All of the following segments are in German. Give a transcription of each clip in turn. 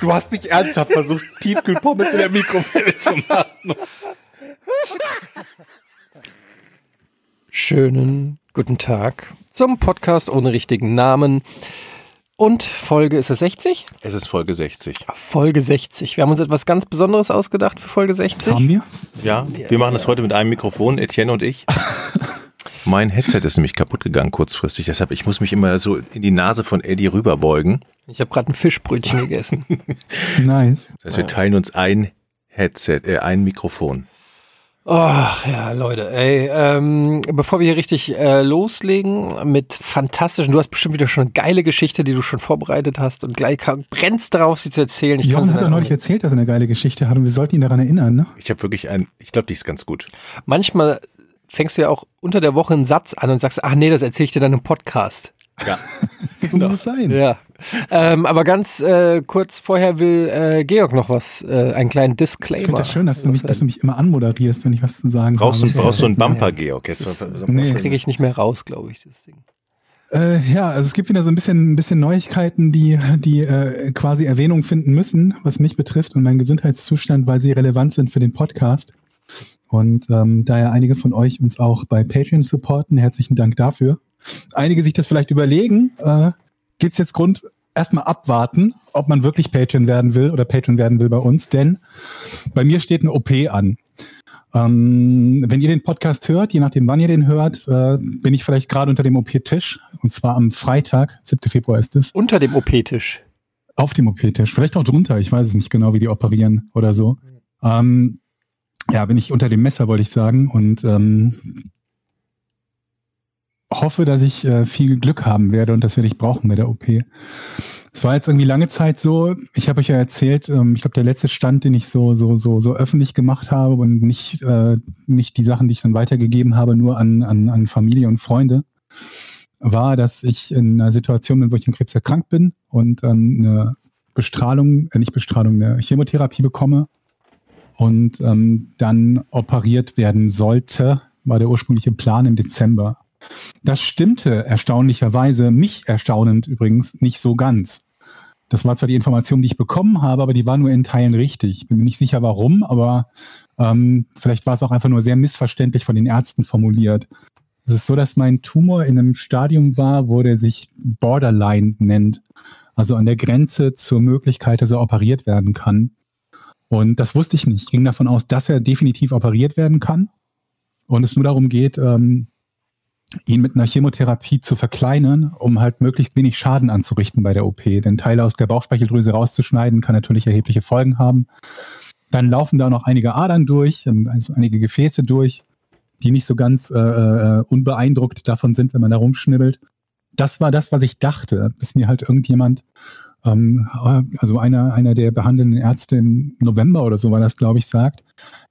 Du hast nicht ernsthaft versucht, Tiefkühlpommes in der Mikrowelle zu machen. Schönen guten Tag zum Podcast ohne richtigen Namen. Und Folge ist es 60? Es ist Folge 60. Folge 60. Wir haben uns etwas ganz Besonderes ausgedacht für Folge 60. Haben wir? Ja, wir machen das heute mit einem Mikrofon, Etienne und ich. Mein Headset ist nämlich kaputt gegangen kurzfristig, deshalb ich muss mich immer so in die Nase von Eddie rüberbeugen. Ich habe gerade ein Fischbrötchen gegessen. Nice. Das heißt, wir teilen uns ein Headset, äh, ein Mikrofon. Ach ja, Leute, ey, ähm, bevor wir hier richtig äh, loslegen mit fantastischen, du hast bestimmt wieder schon eine geile Geschichte, die du schon vorbereitet hast und gleich brennst darauf, sie zu erzählen. Ich sie hat doch auch neulich nicht- erzählt, dass er eine geile Geschichte hat und wir sollten ihn daran erinnern, ne? Ich habe wirklich ein, ich glaube, die ist ganz gut. Manchmal fängst du ja auch unter der Woche einen Satz an und sagst, ach nee, das erzähle ich dir dann im Podcast. Ja. So muss es sein. Ja. Ähm, aber ganz äh, kurz vorher will äh, Georg noch was, äh, einen kleinen Ich Disclaimer. finde das schön, dass du, mich, dass du mich immer anmoderierst, wenn ich was zu sagen Brauchst du, habe. brauchst du einen Bumper, Georg? Jetzt Nee. Das kriege ich nicht mehr raus, glaube ich, das Ding. Äh, ja, also es gibt wieder so ein bisschen, ein bisschen Neuigkeiten, die, die äh, quasi Erwähnung finden müssen, was mich betrifft und meinen Gesundheitszustand, weil sie relevant sind für den Podcast. Und ähm, da ja einige von euch uns auch bei Patreon supporten, herzlichen Dank dafür. Einige sich das vielleicht überlegen, äh, gibt's jetzt Grund, erstmal abwarten, ob man wirklich Patreon werden will oder Patreon werden will bei uns, denn bei mir steht eine OP an. Ähm, wenn ihr den Podcast hört, je nachdem wann ihr den hört, äh, bin ich vielleicht gerade unter dem OP-Tisch. Und zwar am Freitag, 7. Februar ist es, Unter dem OP-Tisch. auf dem OP-Tisch. Vielleicht auch drunter, ich weiß es nicht genau, wie die operieren oder so. Ähm, ja, bin ich unter dem Messer, wollte ich sagen. Und ähm, hoffe, dass ich äh, viel Glück haben werde und das werde ich brauchen bei der OP. Es war jetzt irgendwie lange Zeit so, ich habe euch ja erzählt, ähm, ich glaube, der letzte Stand, den ich so, so, so, so öffentlich gemacht habe und nicht, äh, nicht die Sachen, die ich dann weitergegeben habe, nur an, an, an Familie und Freunde, war, dass ich in einer Situation bin, wo ich an Krebs erkrankt bin und ähm, eine Bestrahlung, äh, nicht Bestrahlung, eine Chemotherapie bekomme und ähm, dann operiert werden sollte, war der ursprüngliche Plan im Dezember. Das stimmte erstaunlicherweise, mich erstaunend übrigens, nicht so ganz. Das war zwar die Information, die ich bekommen habe, aber die war nur in Teilen richtig. Ich bin mir nicht sicher, warum, aber ähm, vielleicht war es auch einfach nur sehr missverständlich von den Ärzten formuliert. Es ist so, dass mein Tumor in einem Stadium war, wo der sich Borderline nennt. Also an der Grenze zur Möglichkeit, dass er operiert werden kann. Und das wusste ich nicht. Ich ging davon aus, dass er definitiv operiert werden kann. Und es nur darum geht, ähm, ihn mit einer Chemotherapie zu verkleinern, um halt möglichst wenig Schaden anzurichten bei der OP. Denn Teile aus der Bauchspeicheldrüse rauszuschneiden, kann natürlich erhebliche Folgen haben. Dann laufen da noch einige Adern durch, ähm, also einige Gefäße durch, die nicht so ganz äh, äh, unbeeindruckt davon sind, wenn man da rumschnibbelt. Das war das, was ich dachte, bis mir halt irgendjemand, ähm, also einer, einer der behandelnden Ärzte im November oder so war das, glaube ich, sagt,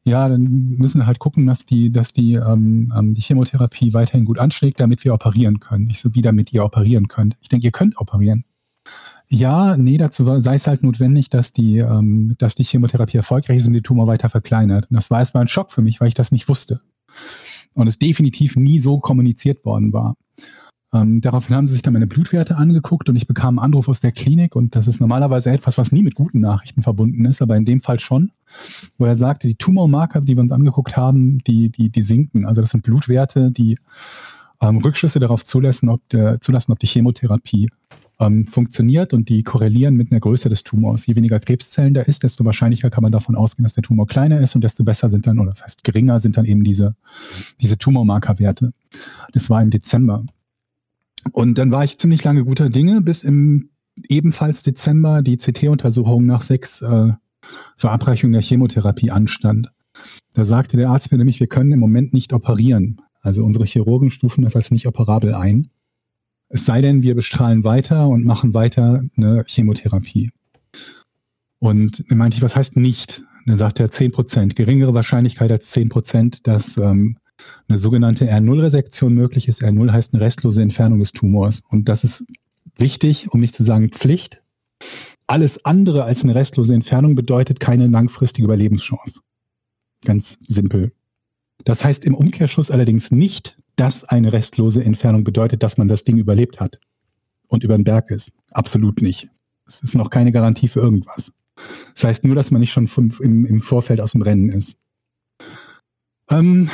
ja, dann müssen wir halt gucken, dass die, dass die, ähm, ähm, die Chemotherapie weiterhin gut anschlägt, damit wir operieren können. Ich so, wie damit ihr operieren könnt. Ich denke, ihr könnt operieren. Ja, nee, dazu sei es halt notwendig, dass die, ähm, dass die Chemotherapie erfolgreich ist und die Tumor weiter verkleinert. Und das war erstmal ein Schock für mich, weil ich das nicht wusste. Und es definitiv nie so kommuniziert worden war. Ähm, daraufhin haben sie sich dann meine Blutwerte angeguckt und ich bekam einen Anruf aus der Klinik und das ist normalerweise etwas, was nie mit guten Nachrichten verbunden ist, aber in dem Fall schon, wo er sagte, die Tumormarker, die wir uns angeguckt haben, die, die, die sinken. Also das sind Blutwerte, die ähm, Rückschlüsse darauf zulassen, ob, der, zulassen, ob die Chemotherapie ähm, funktioniert und die korrelieren mit einer Größe des Tumors. Je weniger Krebszellen da ist, desto wahrscheinlicher kann man davon ausgehen, dass der Tumor kleiner ist und desto besser sind dann, oder das heißt geringer sind dann eben diese, diese Tumormarkerwerte. Das war im Dezember. Und dann war ich ziemlich lange guter Dinge, bis im ebenfalls Dezember die CT-Untersuchung nach sechs äh, Verabreichungen der Chemotherapie anstand. Da sagte der Arzt mir nämlich, wir können im Moment nicht operieren. Also unsere Chirurgen stufen das als nicht operabel ein. Es sei denn, wir bestrahlen weiter und machen weiter eine Chemotherapie. Und dann meinte ich, was heißt nicht? dann sagt er 10%, geringere Wahrscheinlichkeit als 10%, dass ähm, eine sogenannte R0-Resektion möglich ist. R0 heißt eine restlose Entfernung des Tumors. Und das ist wichtig, um nicht zu sagen Pflicht. Alles andere als eine restlose Entfernung bedeutet keine langfristige Überlebenschance. Ganz simpel. Das heißt im Umkehrschluss allerdings nicht, dass eine restlose Entfernung bedeutet, dass man das Ding überlebt hat und über den Berg ist. Absolut nicht. Es ist noch keine Garantie für irgendwas. Das heißt nur, dass man nicht schon im, im Vorfeld aus dem Rennen ist. Ähm,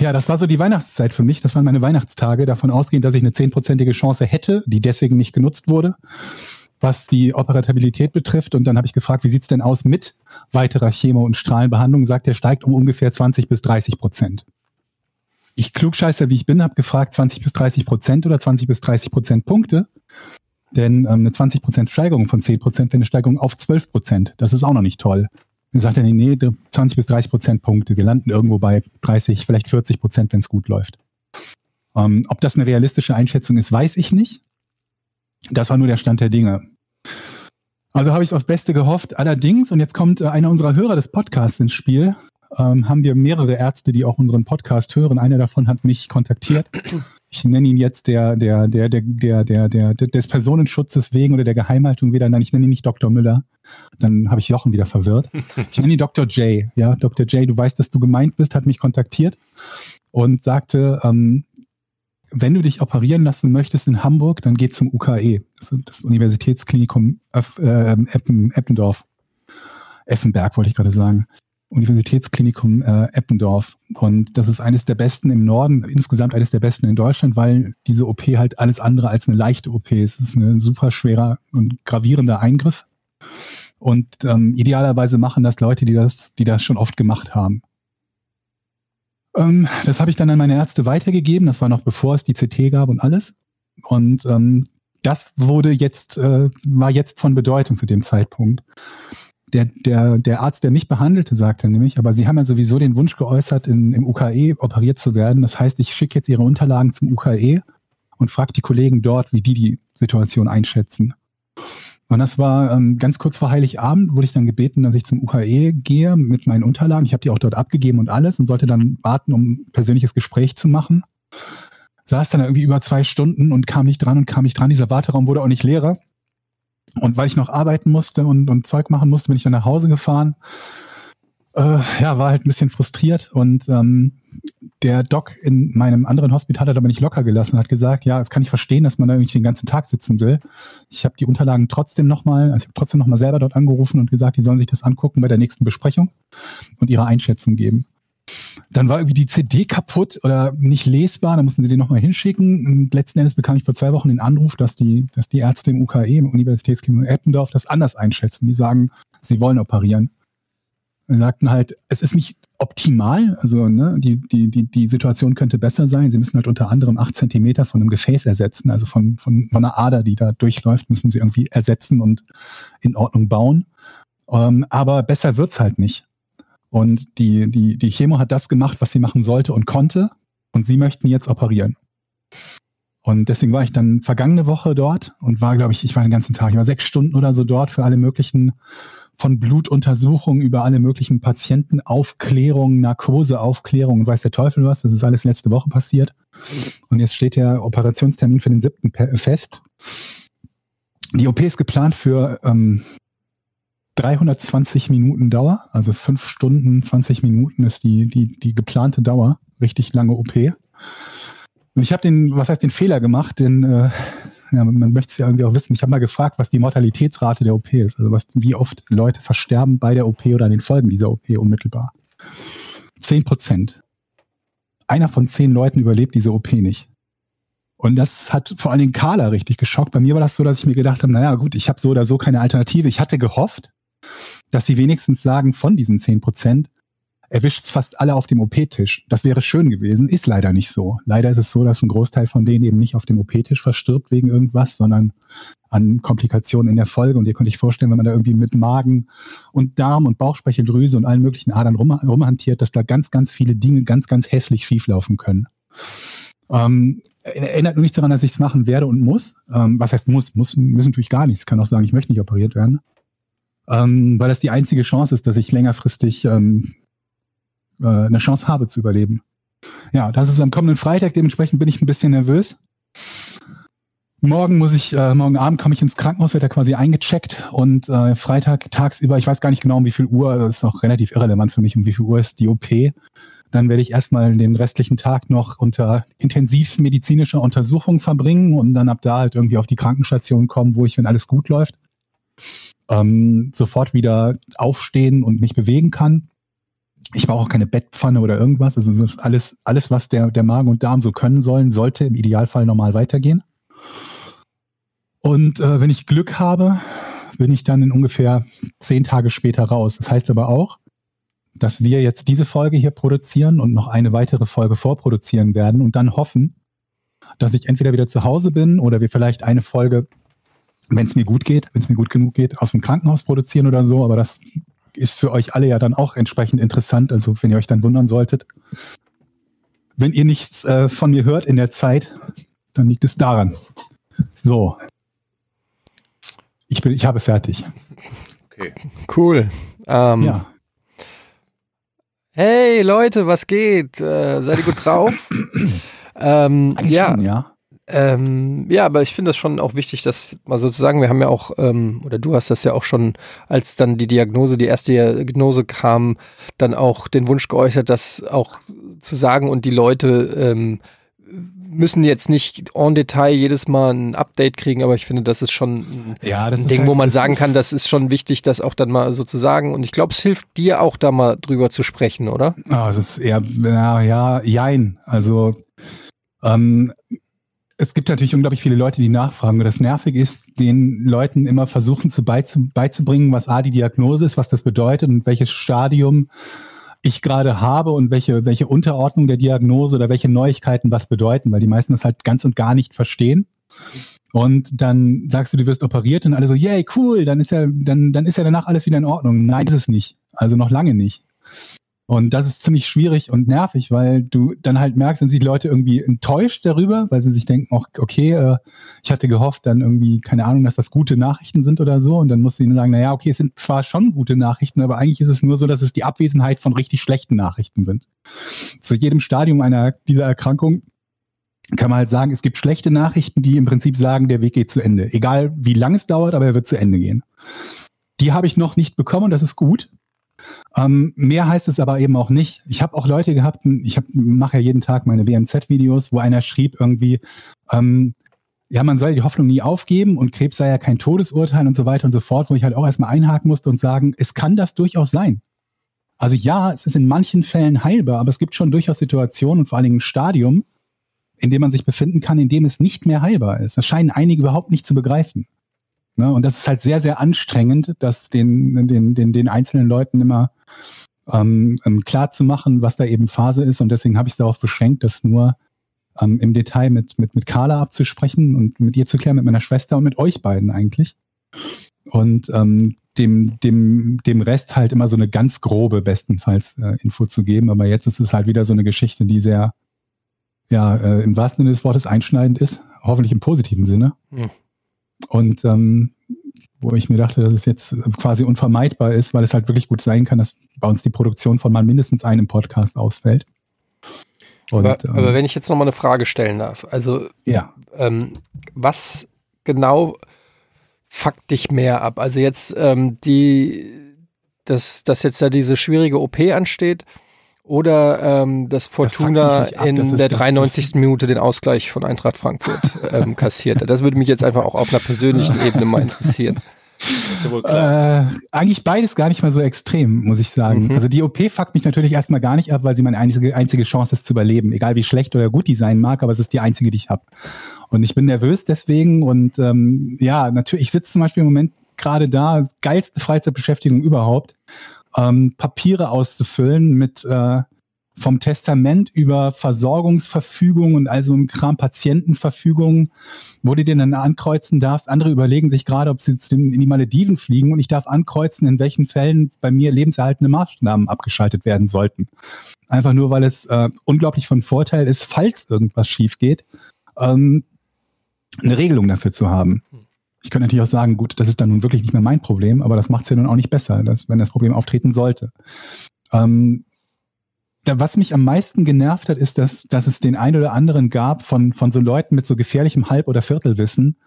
ja, das war so die Weihnachtszeit für mich. Das waren meine Weihnachtstage, davon ausgehend, dass ich eine zehnprozentige Chance hätte, die deswegen nicht genutzt wurde, was die Operabilität betrifft. Und dann habe ich gefragt, wie sieht's denn aus mit weiterer Chemo- und Strahlenbehandlung? Sagt er, steigt um ungefähr 20 bis 30 Prozent. Ich klugscheißer, wie ich bin, habe gefragt, 20 bis 30 Prozent oder 20 bis 30 Prozent Punkte. Denn ähm, eine 20 Prozent Steigerung von 10 Prozent wäre eine Steigerung auf 12 Prozent. Das ist auch noch nicht toll. Dann sagt er, nee, nee, 20 bis 30 Prozent Punkte. Wir landen irgendwo bei 30, vielleicht 40 Prozent, wenn es gut läuft. Ähm, ob das eine realistische Einschätzung ist, weiß ich nicht. Das war nur der Stand der Dinge. Also habe ich aufs Beste gehofft. Allerdings, und jetzt kommt äh, einer unserer Hörer des Podcasts ins Spiel, ähm, haben wir mehrere Ärzte, die auch unseren Podcast hören. Einer davon hat mich kontaktiert. Ich nenne ihn jetzt der, der, der, der, der, der, der, des Personenschutzes wegen oder der Geheimhaltung wieder. Nein, ich nenne ihn nicht Dr. Müller. Dann habe ich Jochen wieder verwirrt. Ich nenne ihn Dr. J. Ja, Dr. J, du weißt, dass du gemeint bist, hat mich kontaktiert und sagte, ähm, wenn du dich operieren lassen möchtest in Hamburg, dann geh zum UKE, also das Universitätsklinikum Öff, äh, Eppen, Eppendorf. Effenberg wollte ich gerade sagen. Universitätsklinikum äh, Eppendorf. Und das ist eines der besten im Norden, insgesamt eines der besten in Deutschland, weil diese OP halt alles andere als eine leichte OP ist. Es ist ein super schwerer und gravierender Eingriff. Und ähm, idealerweise machen das Leute, die das, die das schon oft gemacht haben. Ähm, das habe ich dann an meine Ärzte weitergegeben. Das war noch bevor es die CT gab und alles. Und ähm, das wurde jetzt, äh, war jetzt von Bedeutung zu dem Zeitpunkt der, der, der Arzt, der mich behandelte, sagte nämlich, aber Sie haben ja sowieso den Wunsch geäußert, in, im UKE operiert zu werden. Das heißt, ich schicke jetzt Ihre Unterlagen zum UKE und frage die Kollegen dort, wie die die Situation einschätzen. Und das war ähm, ganz kurz vor Heiligabend, wurde ich dann gebeten, dass ich zum UKE gehe mit meinen Unterlagen. Ich habe die auch dort abgegeben und alles und sollte dann warten, um ein persönliches Gespräch zu machen. Saß dann irgendwie über zwei Stunden und kam nicht dran und kam nicht dran. Dieser Warteraum wurde auch nicht leerer. Und weil ich noch arbeiten musste und, und Zeug machen musste, bin ich dann nach Hause gefahren. Äh, ja, war halt ein bisschen frustriert und ähm, der Doc in meinem anderen Hospital hat aber nicht locker gelassen, hat gesagt, ja, das kann ich verstehen, dass man da irgendwie den ganzen Tag sitzen will. Ich habe die Unterlagen trotzdem nochmal, also ich habe trotzdem nochmal selber dort angerufen und gesagt, die sollen sich das angucken bei der nächsten Besprechung und ihre Einschätzung geben. Dann war irgendwie die CD kaputt oder nicht lesbar, dann mussten sie den nochmal hinschicken. Und letzten Endes bekam ich vor zwei Wochen den Anruf, dass die, dass die Ärzte im UKE, im Universitätsklinikum Eppendorf, das anders einschätzen. Die sagen, sie wollen operieren. Sie sagten halt, es ist nicht optimal, also ne, die, die, die, die Situation könnte besser sein. Sie müssen halt unter anderem acht Zentimeter von einem Gefäß ersetzen, also von, von, von einer Ader, die da durchläuft, müssen sie irgendwie ersetzen und in Ordnung bauen. Ähm, aber besser wird's halt nicht. Und die, die, die Chemo hat das gemacht, was sie machen sollte und konnte. Und sie möchten jetzt operieren. Und deswegen war ich dann vergangene Woche dort und war, glaube ich, ich war den ganzen Tag, ich war sechs Stunden oder so dort für alle möglichen von Blutuntersuchungen über alle möglichen Patientenaufklärungen, Narkoseaufklärungen und weiß der Teufel was. Das ist alles letzte Woche passiert. Und jetzt steht der Operationstermin für den siebten fest. Die OP ist geplant für ähm, 320 Minuten Dauer, also fünf Stunden, 20 Minuten ist die, die, die geplante Dauer. Richtig lange OP. Und ich habe den, was heißt den Fehler gemacht, denn äh, ja, man möchte es ja irgendwie auch wissen. Ich habe mal gefragt, was die Mortalitätsrate der OP ist, also was, wie oft Leute versterben bei der OP oder an den Folgen dieser OP unmittelbar. Zehn Prozent. Einer von zehn Leuten überlebt diese OP nicht. Und das hat vor allen Dingen Carla richtig geschockt. Bei mir war das so, dass ich mir gedacht habe, naja gut, ich habe so oder so keine Alternative. Ich hatte gehofft, dass sie wenigstens sagen, von diesen 10 Prozent erwischt es fast alle auf dem OP-Tisch. Das wäre schön gewesen, ist leider nicht so. Leider ist es so, dass ein Großteil von denen eben nicht auf dem OP-Tisch verstirbt wegen irgendwas, sondern an Komplikationen in der Folge. Und ihr könnt euch vorstellen, wenn man da irgendwie mit Magen und Darm und Bauchspeicheldrüse und allen möglichen Adern rum, rumhantiert, dass da ganz, ganz viele Dinge ganz, ganz hässlich schieflaufen können. Ähm, erinnert nur nicht daran, dass ich es machen werde und muss. Ähm, was heißt muss? Muss müssen natürlich gar nichts. Ich kann auch sagen, ich möchte nicht operiert werden. Ähm, weil das die einzige Chance ist, dass ich längerfristig ähm, äh, eine Chance habe zu überleben. Ja, das ist am kommenden Freitag, dementsprechend bin ich ein bisschen nervös. Morgen muss ich, äh, morgen Abend komme ich ins Krankenhaus, wird da quasi eingecheckt und äh, Freitag tagsüber, ich weiß gar nicht genau um wie viel Uhr, das ist auch relativ irrelevant für mich, um wie viel Uhr ist die OP. Dann werde ich erstmal den restlichen Tag noch unter intensivmedizinischer Untersuchung verbringen und dann ab da halt irgendwie auf die Krankenstation kommen, wo ich, wenn alles gut läuft, ähm, sofort wieder aufstehen und mich bewegen kann. Ich brauche auch keine Bettpfanne oder irgendwas. Also alles, alles, was der, der Magen und Darm so können sollen, sollte im Idealfall normal weitergehen. Und äh, wenn ich Glück habe, bin ich dann in ungefähr zehn Tage später raus. Das heißt aber auch, dass wir jetzt diese Folge hier produzieren und noch eine weitere Folge vorproduzieren werden und dann hoffen, dass ich entweder wieder zu Hause bin oder wir vielleicht eine Folge, wenn es mir gut geht, wenn es mir gut genug geht, aus dem Krankenhaus produzieren oder so. Aber das ist für euch alle ja dann auch entsprechend interessant. Also wenn ihr euch dann wundern solltet, wenn ihr nichts äh, von mir hört in der Zeit, dann liegt es daran. So. Ich bin, ich habe fertig. Okay. Cool. Ähm, ja. Hey Leute, was geht? Äh, seid ihr gut drauf? ähm, ja. Schon, ja. Ähm, ja, aber ich finde das schon auch wichtig, dass mal sozusagen, wir haben ja auch, ähm, oder du hast das ja auch schon, als dann die Diagnose, die erste Diagnose kam, dann auch den Wunsch geäußert, das auch zu sagen und die Leute ähm, müssen jetzt nicht en Detail jedes Mal ein Update kriegen, aber ich finde, das ist schon ein, ja, ein Ding, halt, wo man sagen kann, das ist schon wichtig, das auch dann mal so zu sagen. Und ich glaube, es hilft dir auch da mal drüber zu sprechen, oder? Ah, das ist eher, ja, ja, jein. Also, ähm, es gibt natürlich unglaublich viele Leute, die nachfragen. Und das Nervige ist, den Leuten immer versuchen zu beizubringen, was A, die Diagnose ist, was das bedeutet und welches Stadium ich gerade habe und welche, welche Unterordnung der Diagnose oder welche Neuigkeiten was bedeuten, weil die meisten das halt ganz und gar nicht verstehen. Und dann sagst du, du wirst operiert und alle so, yay, cool, dann ist ja, dann, dann ist ja danach alles wieder in Ordnung. Nein, ist es nicht. Also noch lange nicht. Und das ist ziemlich schwierig und nervig, weil du dann halt merkst, sind sich Leute irgendwie enttäuscht darüber, weil sie sich denken, okay, äh, ich hatte gehofft, dann irgendwie, keine Ahnung, dass das gute Nachrichten sind oder so. Und dann musst du ihnen sagen, naja, okay, es sind zwar schon gute Nachrichten, aber eigentlich ist es nur so, dass es die Abwesenheit von richtig schlechten Nachrichten sind. Zu jedem Stadium einer dieser Erkrankung kann man halt sagen, es gibt schlechte Nachrichten, die im Prinzip sagen, der Weg geht zu Ende. Egal wie lang es dauert, aber er wird zu Ende gehen. Die habe ich noch nicht bekommen das ist gut. Ähm, mehr heißt es aber eben auch nicht. Ich habe auch Leute gehabt, ich mache ja jeden Tag meine WMZ-Videos, wo einer schrieb irgendwie, ähm, ja, man soll die Hoffnung nie aufgeben und Krebs sei ja kein Todesurteil und so weiter und so fort, wo ich halt auch erstmal einhaken musste und sagen, es kann das durchaus sein. Also ja, es ist in manchen Fällen heilbar, aber es gibt schon durchaus Situationen und vor allen Dingen ein Stadium, in dem man sich befinden kann, in dem es nicht mehr heilbar ist. Das scheinen einige überhaupt nicht zu begreifen. Ne? Und das ist halt sehr, sehr anstrengend, das den, den, den, den einzelnen Leuten immer ähm, ähm, klar zu machen, was da eben Phase ist. Und deswegen habe ich es darauf beschränkt, das nur ähm, im Detail mit, mit, mit Carla abzusprechen und mit ihr zu klären, mit meiner Schwester und mit euch beiden eigentlich. Und ähm, dem, dem, dem Rest halt immer so eine ganz grobe, bestenfalls äh, Info zu geben. Aber jetzt ist es halt wieder so eine Geschichte, die sehr, ja, äh, im wahrsten Sinne des Wortes einschneidend ist. Hoffentlich im positiven Sinne. Hm. Und ähm, wo ich mir dachte, dass es jetzt quasi unvermeidbar ist, weil es halt wirklich gut sein kann, dass bei uns die Produktion von mal mindestens einem Podcast ausfällt. Und, aber, ähm, aber, wenn ich jetzt noch mal eine Frage stellen darf, also ja. ähm, was genau fuckt dich mehr ab? Also jetzt ähm, die, dass, dass jetzt da diese schwierige OP ansteht, oder ähm, dass Fortuna das in das der 93. Minute den Ausgleich von Eintracht Frankfurt ähm, kassiert. Das würde mich jetzt einfach auch auf einer persönlichen Ebene mal interessieren. Äh, eigentlich beides gar nicht mal so extrem, muss ich sagen. Mhm. Also die OP fuckt mich natürlich erstmal gar nicht ab, weil sie meine einzige, einzige Chance ist zu überleben. Egal wie schlecht oder gut die sein mag, aber es ist die einzige, die ich habe. Und ich bin nervös deswegen und ähm, ja, natürlich, ich sitze zum Beispiel im Moment gerade da, geilste Freizeitbeschäftigung überhaupt ähm, Papiere auszufüllen mit äh, vom Testament über Versorgungsverfügung und also im Kram Patientenverfügung, wo du dir dann ankreuzen darfst. Andere überlegen sich gerade, ob sie in die Malediven fliegen und ich darf ankreuzen, in welchen Fällen bei mir lebenserhaltende Maßnahmen abgeschaltet werden sollten. Einfach nur, weil es äh, unglaublich von Vorteil ist, falls irgendwas schief geht, ähm, eine Regelung dafür zu haben. Ich könnte natürlich auch sagen, gut, das ist dann nun wirklich nicht mehr mein Problem, aber das macht es ja nun auch nicht besser, dass, wenn das Problem auftreten sollte. Ähm, da, was mich am meisten genervt hat, ist, dass, dass es den einen oder anderen gab von, von so Leuten mit so gefährlichem Halb- oder Viertelwissen,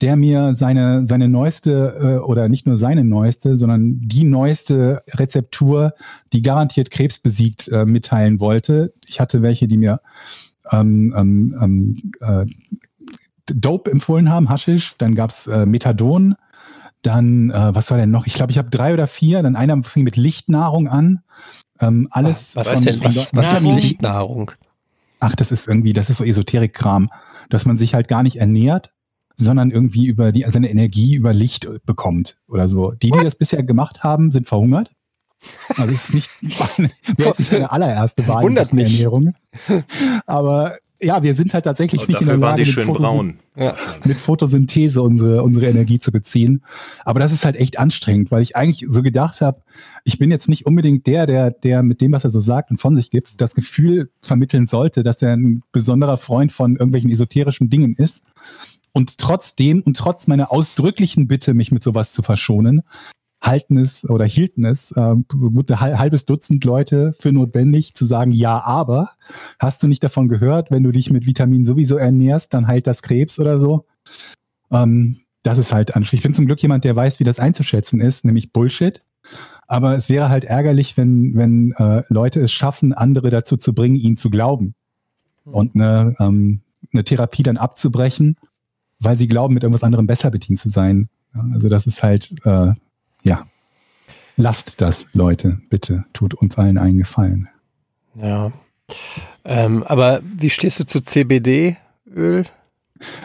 der mir seine, seine neueste äh, oder nicht nur seine neueste, sondern die neueste Rezeptur, die garantiert Krebs besiegt, äh, mitteilen wollte. Ich hatte welche, die mir ähm, ähm, ähm äh, Dope empfohlen haben, Haschisch, dann gab's äh, Methadon, dann, äh, was war denn noch? Ich glaube, ich habe drei oder vier, dann einer fing mit Lichtnahrung an. Ähm, alles was, was, denn, was, was ist Lichtnahrung? Ach, das ist irgendwie, das ist so Esoterik-Kram, dass man sich halt gar nicht ernährt, sondern irgendwie über die, seine Energie über Licht bekommt oder so. Die, die das bisher gemacht haben, sind verhungert. Also es ist nicht meine, wäre jetzt nicht meine allererste Wahl in Ernährung. Aber ja, wir sind halt tatsächlich Und nicht in der Lage, mit, Photosyn ja. mit, Photosynthese unsere, unsere Energie zu beziehen. Aber das ist halt echt anstrengend, weil ich eigentlich so gedacht habe, ich bin jetzt nicht unbedingt der, der, der mit dem, was er so sagt und von sich gibt, das Gefühl vermitteln sollte, dass er ein besonderer Freund von irgendwelchen esoterischen Dingen ist. Und trotzdem und trotz meiner ausdrücklichen Bitte, mich mit sowas zu verschonen, halten es oder hielten es äh, so gut ein halbes Dutzend Leute für notwendig zu sagen, ja, aber hast du nicht davon gehört, wenn du dich mit Vitamin sowieso ernährst, dann heilt das Krebs oder so? Ähm, das ist halt anstrengend. Ich bin zum Glück jemand, der weiß, wie das einzuschätzen ist, nämlich Bullshit. Aber es wäre halt ärgerlich, wenn, wenn äh, Leute es schaffen, andere dazu zu bringen, ihn zu glauben. Hm. Und eine, ähm, eine Therapie dann abzubrechen, weil sie glauben, mit irgendwas anderem besser bedient zu sein. Also das ist halt äh, ja, lasst das, Leute, bitte. Tut uns allen einen Gefallen. Ja. Ähm, aber wie stehst du zu CBD-Öl?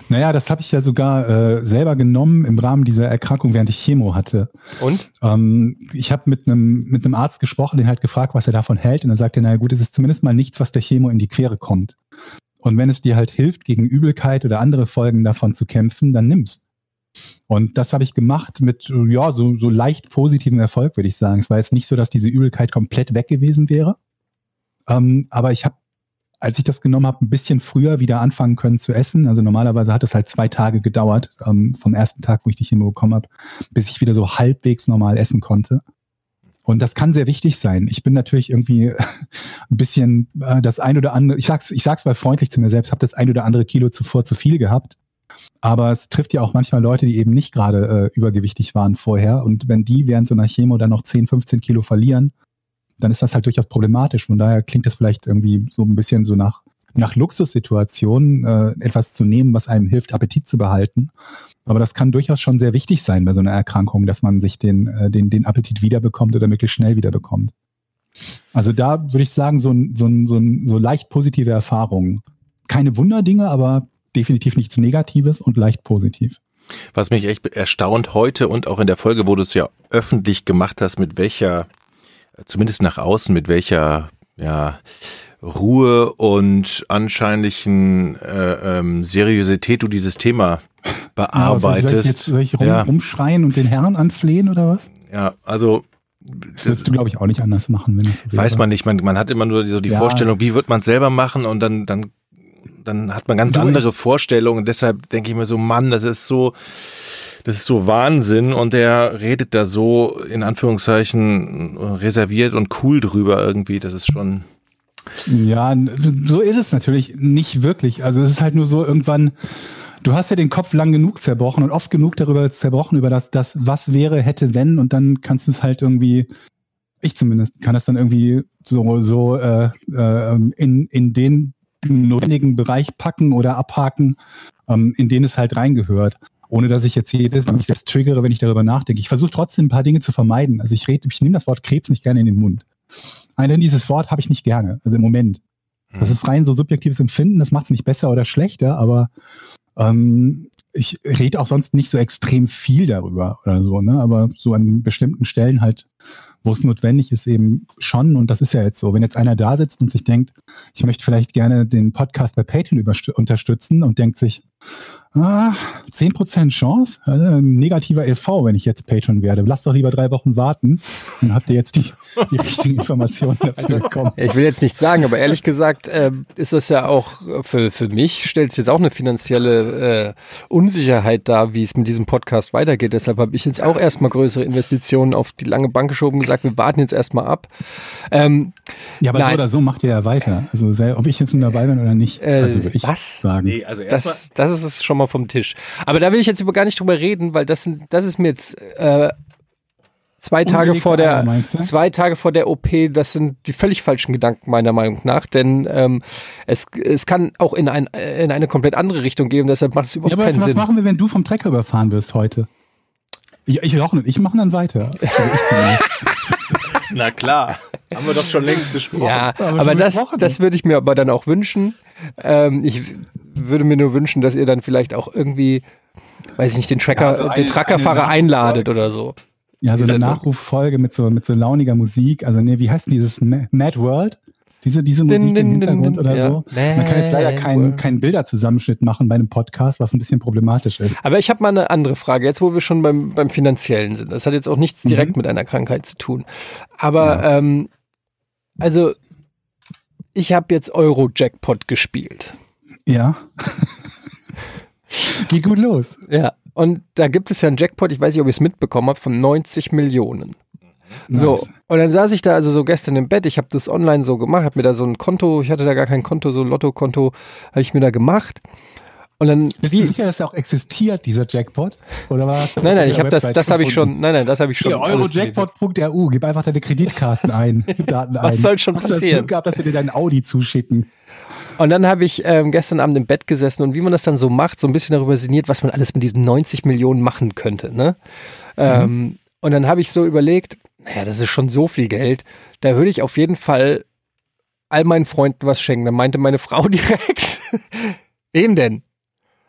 Naja, das habe ich ja sogar äh, selber genommen im Rahmen dieser Erkrankung, während ich Chemo hatte. Und? Ähm, ich habe mit einem mit einem Arzt gesprochen, den halt gefragt, was er davon hält. Und er sagte, naja gut, es ist zumindest mal nichts, was der Chemo in die Quere kommt. Und wenn es dir halt hilft, gegen Übelkeit oder andere Folgen davon zu kämpfen, dann nimmst. Und das habe ich gemacht mit ja so, so leicht positivem Erfolg, würde ich sagen. Es war jetzt nicht so, dass diese Übelkeit komplett weg gewesen wäre. Ähm, aber ich habe, als ich das genommen habe, ein bisschen früher wieder anfangen können zu essen. Also normalerweise hat es halt zwei Tage gedauert, ähm, vom ersten Tag, wo ich die Chemo bekommen habe, bis ich wieder so halbwegs normal essen konnte. Und das kann sehr wichtig sein. Ich bin natürlich irgendwie ein bisschen äh, das ein oder andere, ich sag's, ich sag's mal freundlich zu mir selbst, habe das ein oder andere Kilo zuvor zu viel gehabt. Aber es trifft ja auch manchmal Leute, die eben nicht gerade äh, übergewichtig waren vorher. Und wenn die während so einer Chemo dann noch 10, 15 Kilo verlieren, dann ist das halt durchaus problematisch. Von daher klingt das vielleicht irgendwie so ein bisschen so nach, nach Luxussituationen, äh, etwas zu nehmen, was einem hilft, Appetit zu behalten. Aber das kann durchaus schon sehr wichtig sein bei so einer Erkrankung, dass man sich den, äh, den, den Appetit wiederbekommt oder möglichst schnell wiederbekommt. Also da würde ich sagen, so, so, so, so leicht positive Erfahrungen. Keine Wunderdinge, aber definitiv nichts Negatives und leicht positiv. Was mich echt erstaunt heute und auch in der Folge, wo du es ja öffentlich gemacht hast, mit welcher, zumindest nach außen, mit welcher ja, Ruhe und anscheinlichen äh, ähm, Seriosität du dieses Thema bearbeitest. Ja, soll ich jetzt soll ich rum, ja. rumschreien und den Herrn anflehen oder was? Ja, also das würdest du, glaube ich, auch nicht anders machen, wenn das so. Weiß man nicht. Man, man hat immer nur so die ja. Vorstellung, wie wird man es selber machen und dann, dann dann hat man ganz du andere Vorstellungen. Deshalb denke ich mir so, Mann, das ist so, das ist so Wahnsinn und der redet da so in Anführungszeichen reserviert und cool drüber irgendwie. Das ist schon. Ja, so ist es natürlich nicht wirklich. Also es ist halt nur so irgendwann, du hast ja den Kopf lang genug zerbrochen und oft genug darüber zerbrochen, über das, das was wäre, hätte, wenn und dann kannst du es halt irgendwie, ich zumindest, kann das dann irgendwie so, so äh, äh, in, in den notwendigen Bereich packen oder abhaken, ähm, in den es halt reingehört. Ohne dass ich jetzt jedes Mal mich selbst triggere, wenn ich darüber nachdenke. Ich versuche trotzdem ein paar Dinge zu vermeiden. Also ich rede, ich nehme das Wort Krebs nicht gerne in den Mund. Denn dieses Wort habe ich nicht gerne, also im Moment. Das mhm. ist rein so subjektives Empfinden, das macht es nicht besser oder schlechter, aber ähm, ich rede auch sonst nicht so extrem viel darüber oder so, ne? Aber so an bestimmten Stellen halt wo es notwendig ist, eben schon. Und das ist ja jetzt so. Wenn jetzt einer da sitzt und sich denkt, ich möchte vielleicht gerne den Podcast bei Patreon unterstützen und denkt sich, Ah, 10% Chance? Also negativer LV, wenn ich jetzt Patron werde. Lass doch lieber drei Wochen warten. Dann habt ihr jetzt die, die richtigen Informationen dafür Also, bekommen. Ich will jetzt nicht sagen, aber ehrlich gesagt äh, ist das ja auch für, für mich, stellt es jetzt auch eine finanzielle äh, Unsicherheit dar, wie es mit diesem Podcast weitergeht. Deshalb habe ich jetzt auch erstmal größere Investitionen auf die lange Bank geschoben und gesagt, wir warten jetzt erstmal ab. Ähm, Ja, aber Nein. so oder so macht ihr ja weiter. Also sei, ob ich jetzt nun dabei bin oder nicht. Äh, also würde ich was? sagen. Nee, also erstmal. das, das ist es schon mal vom Tisch. Aber da will ich jetzt über gar nicht drüber reden, weil das, sind, das ist mir jetzt äh, zwei Tage vor der Eier, zwei Tage vor der OP. Das sind die völlig falschen Gedanken meiner Meinung nach, denn ähm, es, es kann auch in, ein, in eine komplett andere Richtung gehen. Deshalb macht es überhaupt Ja, aber was, keinen was Sinn. machen wir, wenn du vom Trecker überfahren wirst heute? Ich, ich auch nicht. Ich mache dann weiter. Also ich. Na klar. Haben wir doch schon längst besprochen. Ja, Aber das, besprochen. das würde ich mir aber dann auch wünschen. Ähm, ich würde mir nur wünschen, dass ihr dann vielleicht auch irgendwie, weiß ich nicht, den Tracker, Ja, so eine- den Truckerfahrer eine- einladet oder so. Ja, so eine Nachruffolge mit so, mit so launiger Musik. Also, nee, wie heißt denn dieses Ma- Mad World? Diese, diese Musik din, im Hintergrund oder ja. so. Man kann jetzt leider keinen keinen Bilderzusammenschnitt machen bei einem Podcast, was ein bisschen problematisch ist. Aber ich habe mal eine andere Frage, jetzt wo wir schon beim, beim Finanziellen sind. Das hat jetzt auch nichts direkt mit einer Krankheit zu tun. Aber ähm, also ich habe jetzt Euro-Jackpot gespielt. Ja. Geht gut los. Ja. Und da gibt es ja einen Jackpot, ich weiß nicht, ob ihr es mitbekommen habt, von 90 Millionen. So, und dann saß ich da also so gestern im Bett, ich habe das online so gemacht, habe mir da so ein Konto, ich hatte da gar kein Konto, so ein Lottokonto, habe ich mir da gemacht. Und dann, Bist du sicher, dass er auch existiert, dieser Jackpot? Oder war das nein, nein, ich habe das, das habe ich schon, nein, nein, das habe ich schon. Eurojackpot.ru, gib einfach deine Kreditkarten ein, Daten ein. Was soll schon Hast du das passieren? Glück gehabt, dass wir dir deinen Audi zuschicken? Und dann habe ich ähm, gestern Abend im Bett gesessen und wie man das dann so macht, so ein bisschen darüber sinniert, was man alles mit diesen 90 Millionen machen könnte. Ne? Ähm, und dann habe ich so überlegt, naja, das ist schon so viel Geld, da würde ich auf jeden Fall all meinen Freunden was schenken. Dann meinte meine Frau direkt, wem denn?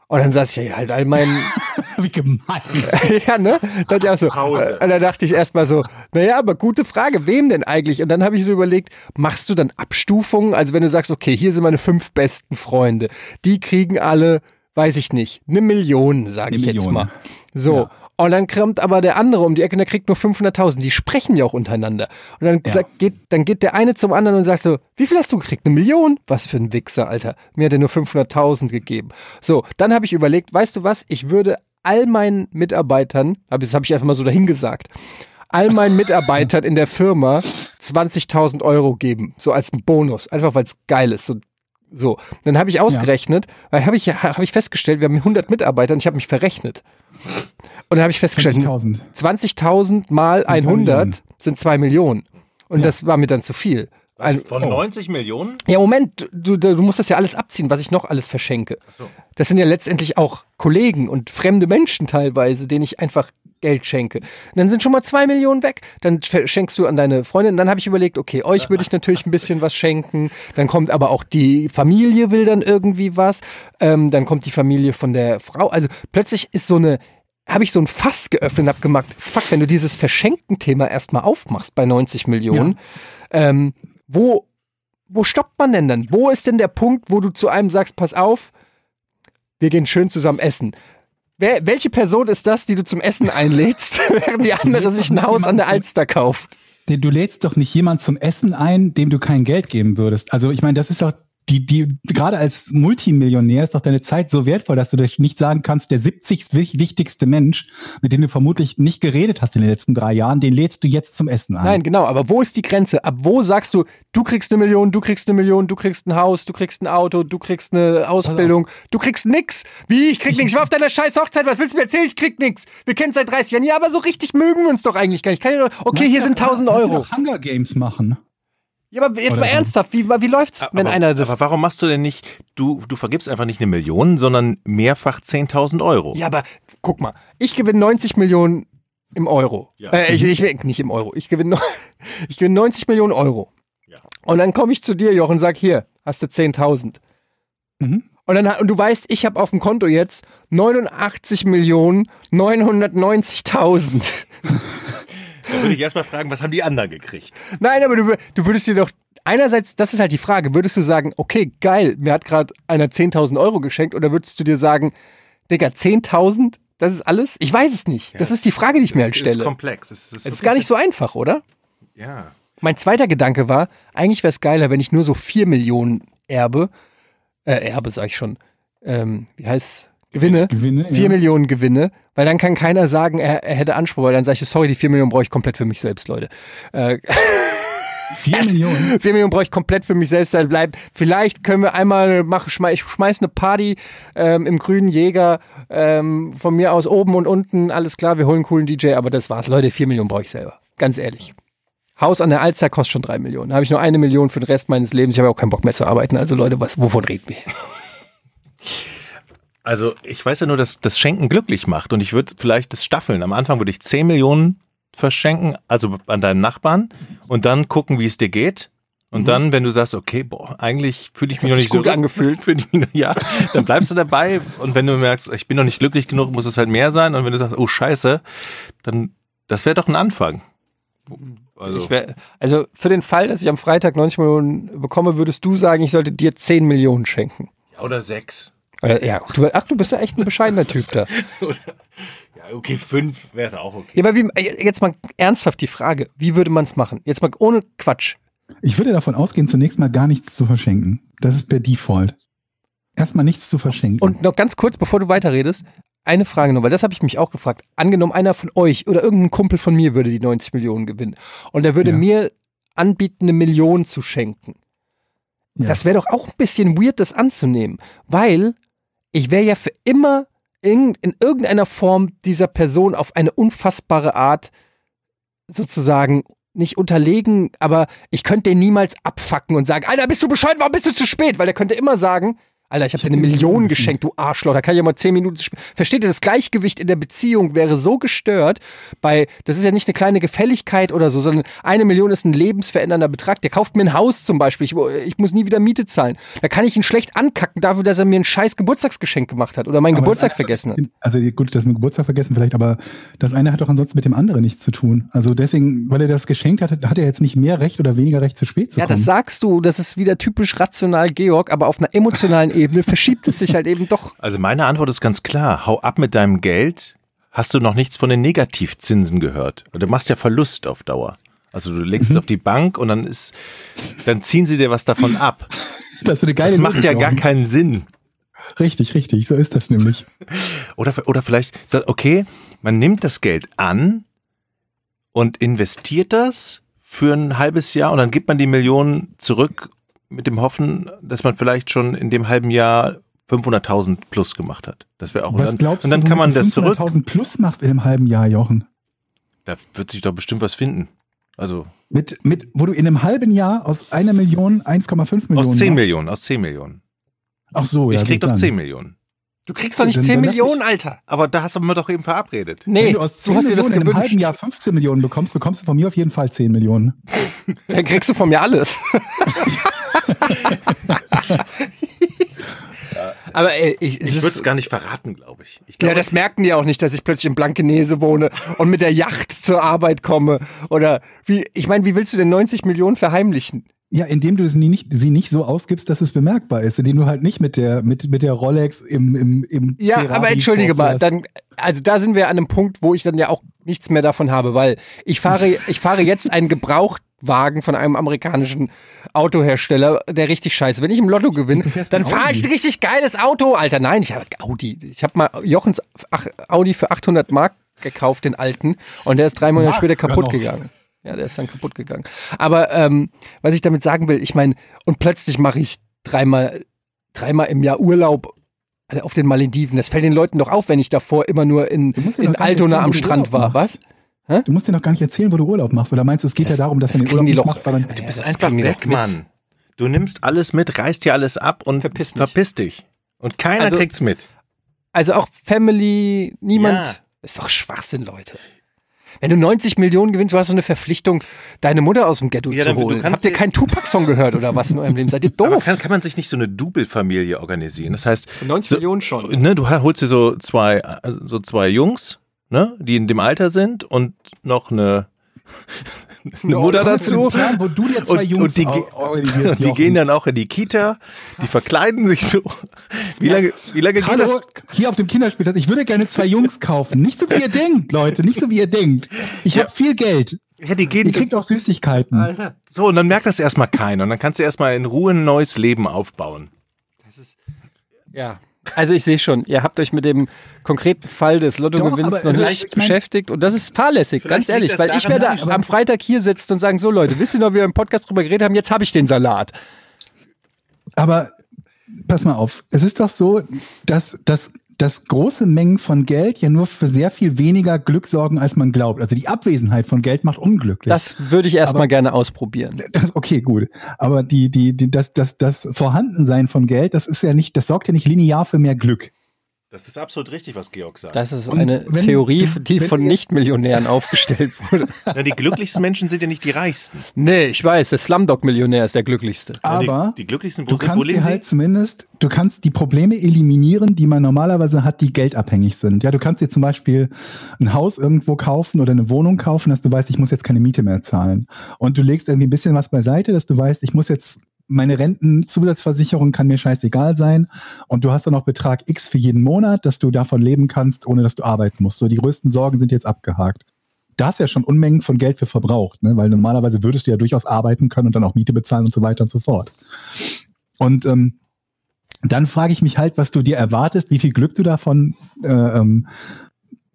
Und dann saß ich ja halt all meinen, Wie gemein. ja, ne? Da dachte ich auch so, Pause. äh, da dachte ich erstmal so, naja, aber gute Frage, wem denn eigentlich? Und dann habe ich so überlegt, machst du dann Abstufungen? Also wenn du sagst, okay, hier sind meine fünf besten Freunde, die kriegen alle, weiß ich nicht, eine Million, sage ich jetzt Million. mal. So. Ja. Und dann kommt aber der andere um die Ecke und der kriegt nur 500.000. Die sprechen ja auch untereinander. Und dann, Ja. sagt, geht, dann geht der eine zum anderen und sagt so, wie viel hast du gekriegt? Eine Million? Was für ein Wichser, Alter. Mir hat er nur 500.000 gegeben. So, dann habe ich überlegt, weißt du was? Ich würde all meinen Mitarbeitern, aber das habe ich einfach mal so dahingesagt, all meinen Mitarbeitern in der Firma 20.000 Euro geben. So als Bonus. Einfach weil es geil ist. So, so. Dann habe ich ausgerechnet, weil habe ich, hab ich festgestellt, wir haben 100 Mitarbeiter und ich habe mich verrechnet. Und dann habe ich festgestellt, 20.000. 20.000 mal Sind zwei 100 Millionen. sind 2 Millionen. Und das war mir dann zu viel. Ein, Von 90 Millionen? ja, Moment, du, du du musst das ja alles abziehen, was ich noch alles verschenke. so. Das sind ja letztendlich auch Kollegen und fremde Menschen teilweise, denen ich einfach Geld schenke. Und dann sind schon mal zwei Millionen weg. Dann sch- schenkst du an deine Freundin. Dann habe ich überlegt, okay, euch würde ich natürlich ein bisschen was schenken. Dann kommt aber auch die Familie will dann irgendwie was. Ähm, dann kommt die Familie von der Frau. Also plötzlich ist so eine habe ich so ein Fass geöffnet und habe gemacht, fuck, wenn du dieses Verschenken-Thema erstmal aufmachst bei 90 Millionen, ähm, wo, wo stoppt man denn dann? Wo ist denn der Punkt, wo du zu einem sagst, pass auf, wir gehen schön zusammen essen? Wer, welche Person ist das, die du zum Essen einlädst, während die andere sich ein Haus an der Alster kauft? Du du lädst doch nicht jemand zum Essen ein, dem du kein Geld geben würdest. Also ich meine, das ist doch die, die, gerade als Multimillionär ist doch deine Zeit so wertvoll, dass du dich nicht sagen kannst, der 70. wich- wichtigste Mensch, mit dem du vermutlich nicht geredet hast in den letzten drei Jahren, den lädst du jetzt zum Essen ein. Nein, genau, aber wo ist die Grenze? Ab wo sagst du, du kriegst eine Million, du kriegst eine Million, du kriegst ein Haus, du kriegst ein Auto, du kriegst eine Ausbildung, du kriegst nix? Wie, ich krieg nix, ich war auf deiner scheiß Hochzeit, was willst du mir erzählen? Ich krieg nix. Wir kennen seit 30 Jahren. Ja, aber so richtig mögen wir uns doch eigentlich gar nicht. Kann ja doch, okay, hier sind 1000 lass Euro. Hunger Games machen. Ja, aber jetzt Oder mal so. ernsthaft, wie, wie läuft's, wenn aber, einer das... aber warum machst du denn nicht, du, du vergibst einfach nicht eine Million, sondern mehrfach 10.000 Euro? Ja, aber guck mal, ich gewinne 90 Millionen im Euro. Ja. Äh, ich, ich, nicht im Euro. Ich gewinne, ich gewinne 90 Millionen Euro. Ja. Und dann komme ich zu dir, Jochen, und sag, hier, hast du 10.000. Mhm. Und, dann, und du weißt, ich habe auf dem Konto jetzt 89 Millionen 990.000. Da würde ich erstmal fragen, was haben die anderen gekriegt? Nein, aber du, du würdest dir doch einerseits, das ist halt die Frage, würdest du sagen, okay, geil, mir hat gerade einer 10.000 Euro geschenkt oder würdest du dir sagen, Digga, 10.000, das ist alles? Ich weiß es nicht. das ist die Frage, die ich mir halt Es stelle. ist komplex. Es ist, Es ist gar nicht so einfach, oder? Ja. Mein zweiter Gedanke war, eigentlich wäre es geiler, wenn ich nur so 4 Millionen erbe, äh, erbe sag ich schon, ähm, wie heißt Gewinne? Gewinne. 4 ja. Millionen Gewinne, weil dann kann keiner sagen, er, er hätte Anspruch, weil dann sage ich, sorry, die 4 Millionen brauche ich komplett für mich selbst, Leute. Äh, Vier Millionen. 4 Millionen brauche ich komplett für mich selbst sein bleiben. Vielleicht können wir einmal machen, schmeiß, ich schmeiß eine Party ähm, im grünen Jäger ähm, von mir aus oben und unten, alles klar, wir holen einen coolen DJ, aber das war's. Leute, 4 Millionen brauche ich selber. Ganz ehrlich. Haus an der Alster kostet schon 3 Millionen. Da habe ich nur eine Million für den Rest meines Lebens. Ich habe auch keinen Bock mehr zu arbeiten. Also Leute, was, wovon reden wir? Also ich weiß ja nur, dass das Schenken glücklich macht und ich würde vielleicht das staffeln. Am Anfang würde ich 10 Millionen verschenken, also an deinen Nachbarn und dann gucken, wie es dir geht. Und dann, wenn du sagst, okay, boah, eigentlich fühle ich mich hat noch nicht so gut angefühlt. fühle ich mich ja, dann bleibst du dabei. Und wenn du merkst, ich bin noch nicht glücklich genug, muss es halt mehr sein. Und wenn du sagst, oh Scheiße, dann das wäre doch ein Anfang. Also, wär, also für den Fall, dass ich am Freitag 90 Millionen bekomme, würdest du sagen, ich sollte dir 10 Millionen schenken. oder sechs. Oder, ja, du, ach, du bist ja echt ein bescheidener Typ da. Ja, okay, fünf wäre es auch okay. Ja, aber wie, äh, jetzt mal ernsthaft die Frage, wie würde man es machen? Jetzt mal ohne Quatsch. Ich würde davon ausgehen, zunächst mal gar nichts zu verschenken. Das ist per Default. Erstmal nichts zu verschenken. Und noch ganz kurz, bevor du weiterredest, eine Frage noch, weil das habe ich mich auch gefragt. Angenommen, einer von euch oder irgendein Kumpel von mir würde die 90 Millionen gewinnen und er würde Ja. mir anbieten, eine Million zu schenken. Ja. Das wäre doch auch ein bisschen weird, das anzunehmen, weil ich wäre ja für immer in, in irgendeiner Form dieser Person auf eine unfassbare Art sozusagen nicht unterlegen, aber ich könnte den niemals abfacken und sagen, Alter, bist du bescheuert, warum bist du zu spät? Weil er könnte immer sagen, Alter, ich habe dir eine Million geschenkt, du Arschloch, da kann ich ja mal zehn Minuten spät. Versteht ihr, das Gleichgewicht in der Beziehung wäre so gestört, bei, das ist ja nicht eine kleine Gefälligkeit oder so, sondern eine Million ist ein lebensverändernder Betrag. Der kauft mir ein Haus zum Beispiel, ich, ich muss nie wieder Miete zahlen. Da kann ich ihn schlecht ankacken dafür, dass er mir ein scheiß Geburtstagsgeschenk gemacht hat oder meinen Aber Geburtstag vergessen hat. Also gut, das mit Geburtstag vergessen vielleicht, aber das eine hat doch ansonsten mit dem anderen nichts zu tun. Also deswegen, weil er das geschenkt hat, hat er jetzt nicht mehr Recht oder weniger Recht, zu spät zu Ja, kommen. das sagst du, das ist wieder typisch rational Georg, aber auf einer emotionalen Ebene verschiebt es sich halt eben doch. Also meine Antwort ist ganz klar. Hau ab mit deinem Geld. Hast du noch nichts von den Negativzinsen gehört? Du machst ja Verlust auf Dauer. Also du legst es auf die Bank und dann ist, dann ziehen sie dir was davon ab. das ist eine geile Das macht Logik, ja gar keinen Sinn. Richtig, richtig, so ist das nämlich. Oder, oder vielleicht sagt, okay, man nimmt das Geld an und investiert das für ein halbes Jahr und dann gibt man die Millionen zurück mit dem Hoffen, dass man vielleicht schon in dem halben Jahr 500.000 plus gemacht hat. Das wäre auch Was und dann, glaubst und dann du, kann man das zurück. 500.000 plus machst in einem halben Jahr, Jochen? Da wird sich doch bestimmt was finden. Also Mit, mit, wo du in einem halben Jahr aus einer Million 1,5 Millionen aus 10 machst? Millionen, aus 10 Millionen. Ach so, ja. ich krieg doch dann. 10 Millionen. Du kriegst doch nicht Dann- 10 dann Millionen, mich- Alter. Aber da hast du mir doch eben verabredet. Nee, Wenn du aus 10 du hast dir das Millionen in einem halben gewünscht. Jahr 15 Millionen bekommst, bekommst du von mir auf jeden Fall 10 Millionen. Dann kriegst du von mir alles. Aber ey, ich, Ich würde es gar nicht verraten, glaube ich. ich Ja, glaube, das merken die auch nicht, dass ich plötzlich in Blankenese wohne und mit der Yacht zur Arbeit komme. Oder wie, ich meine, wie willst du denn 90 Millionen verheimlichen? Ja, indem du sie nicht, sie nicht so ausgibst, dass es bemerkbar ist. Indem du halt nicht mit der, mit, mit der Rolex im, im, im Ja, Ferrari aber entschuldige mal, dann, also da sind wir an einem Punkt, wo ich dann ja auch nichts mehr davon habe, weil ich fahre, ich fahre jetzt einen Gebrauchtwagen von einem amerikanischen Autohersteller, der richtig scheiße. Wenn ich im Lotto gewinne, dann fahre ich ein richtig geiles Auto, Alter. Nein, ich habe Audi. Ich habe mal Jochens Audi für 800 Mark gekauft, den alten, und der ist drei Monate später kaputt gegangen. Ja, der ist dann kaputt gegangen. Aber ähm, was ich damit sagen will, ich meine, und plötzlich mache ich dreimal, dreimal im Jahr Urlaub Alter, auf den Malediven. Das fällt den Leuten doch auf, wenn ich davor immer nur in, in Altona erzählen, am Strand war. Was? machst. Du musst dir noch gar nicht erzählen, wo du Urlaub machst. Oder meinst du, es geht Das- ja darum, dass das man den Urlaub die nicht doch- macht, weil man, Ja, Du bist das einfach weg. Mann. Du nimmst alles mit, reißt dir alles ab und Verpiss verpiss dich. Und keiner Also- kriegt's mit. Also auch Family, niemand. Ja. Ist doch Schwachsinn, Leute. Wenn du 90 Millionen gewinnst, du hast so eine Verpflichtung, deine Mutter aus dem Ghetto Ja, zu holen. Habt ihr dir- keinen Tupac-Song gehört oder was in eurem Leben? Seid ihr doof? kann, kann man sich nicht so eine Double-Familie organisieren? Das heißt, Für 90 so- Millionen schon. ne, du holst dir so zwei, also so zwei Jungs, ne, die in dem Alter sind und noch eine, eine Mutter dazu. Plan, wo du dir zwei Und, Jungs und die, ge- die gehen dann auch in die Kita, die verkleiden sich so. Wie lange, wie lange geht das? hier auf dem Kinderspielplatz. Ich würde gerne zwei Jungs kaufen. Nicht so wie ihr denkt, Leute. Nicht so wie ihr denkt. Ich habe viel Geld. Ja, die Ihr gehen. kriegt auch Süßigkeiten. So, und dann merkt das erstmal keiner. Und dann kannst du erstmal in Ruhe ein neues Leben aufbauen. Ja. Also ich sehe schon, ihr habt euch mit dem konkreten Fall des Lottogewinns noch aber nicht vielleicht- ich mein- beschäftigt und das ist fahrlässig, ganz ehrlich, das weil ich werde nein, am Freitag hier sitzen und sagen, so Leute, wisst ihr noch, wie wir im Podcast drüber geredet haben, jetzt habe ich den Salat. Aber pass mal auf. Es ist doch so, dass, dass, dass große Mengen von Geld ja nur für sehr viel weniger Glück sorgen, als man glaubt. Also die Abwesenheit von Geld macht unglücklich. Das würde ich erstmal gerne ausprobieren. Das, okay, gut. Aber die, die, die, das, das, das Vorhandensein von Geld, das ist ja nicht, das sorgt ja nicht linear für mehr Glück. Das ist absolut richtig, was Georg sagt. Das ist Und eine wenn Theorie, die wenn von Nichtmillionären aufgestellt wurde. Na, die glücklichsten Menschen sind ja nicht die reichsten. Nee, ich weiß, der Slumdog-Millionär ist der glücklichste. Aber die, die glücklichsten, du kannst dir halt zumindest, du kannst die Probleme eliminieren, die man normalerweise hat, die geldabhängig sind. Ja, du kannst dir zum Beispiel ein Haus irgendwo kaufen oder eine Wohnung kaufen, dass du weißt, ich muss jetzt keine Miete mehr zahlen. Und du legst irgendwie ein bisschen was beiseite, dass du weißt, ich muss jetzt meine Rentenzusatzversicherung kann mir scheißegal sein und du hast dann noch Betrag X für jeden Monat, dass du davon leben kannst, ohne dass du arbeiten musst. So, die größten Sorgen sind jetzt abgehakt. Da hast ja schon Unmengen von Geld für verbraucht, ne? weil normalerweise würdest du ja durchaus arbeiten können und dann auch Miete bezahlen und so weiter und so fort. Und ähm, dann frage ich mich halt, was du dir erwartest, wie viel Glück du davon äh, ähm,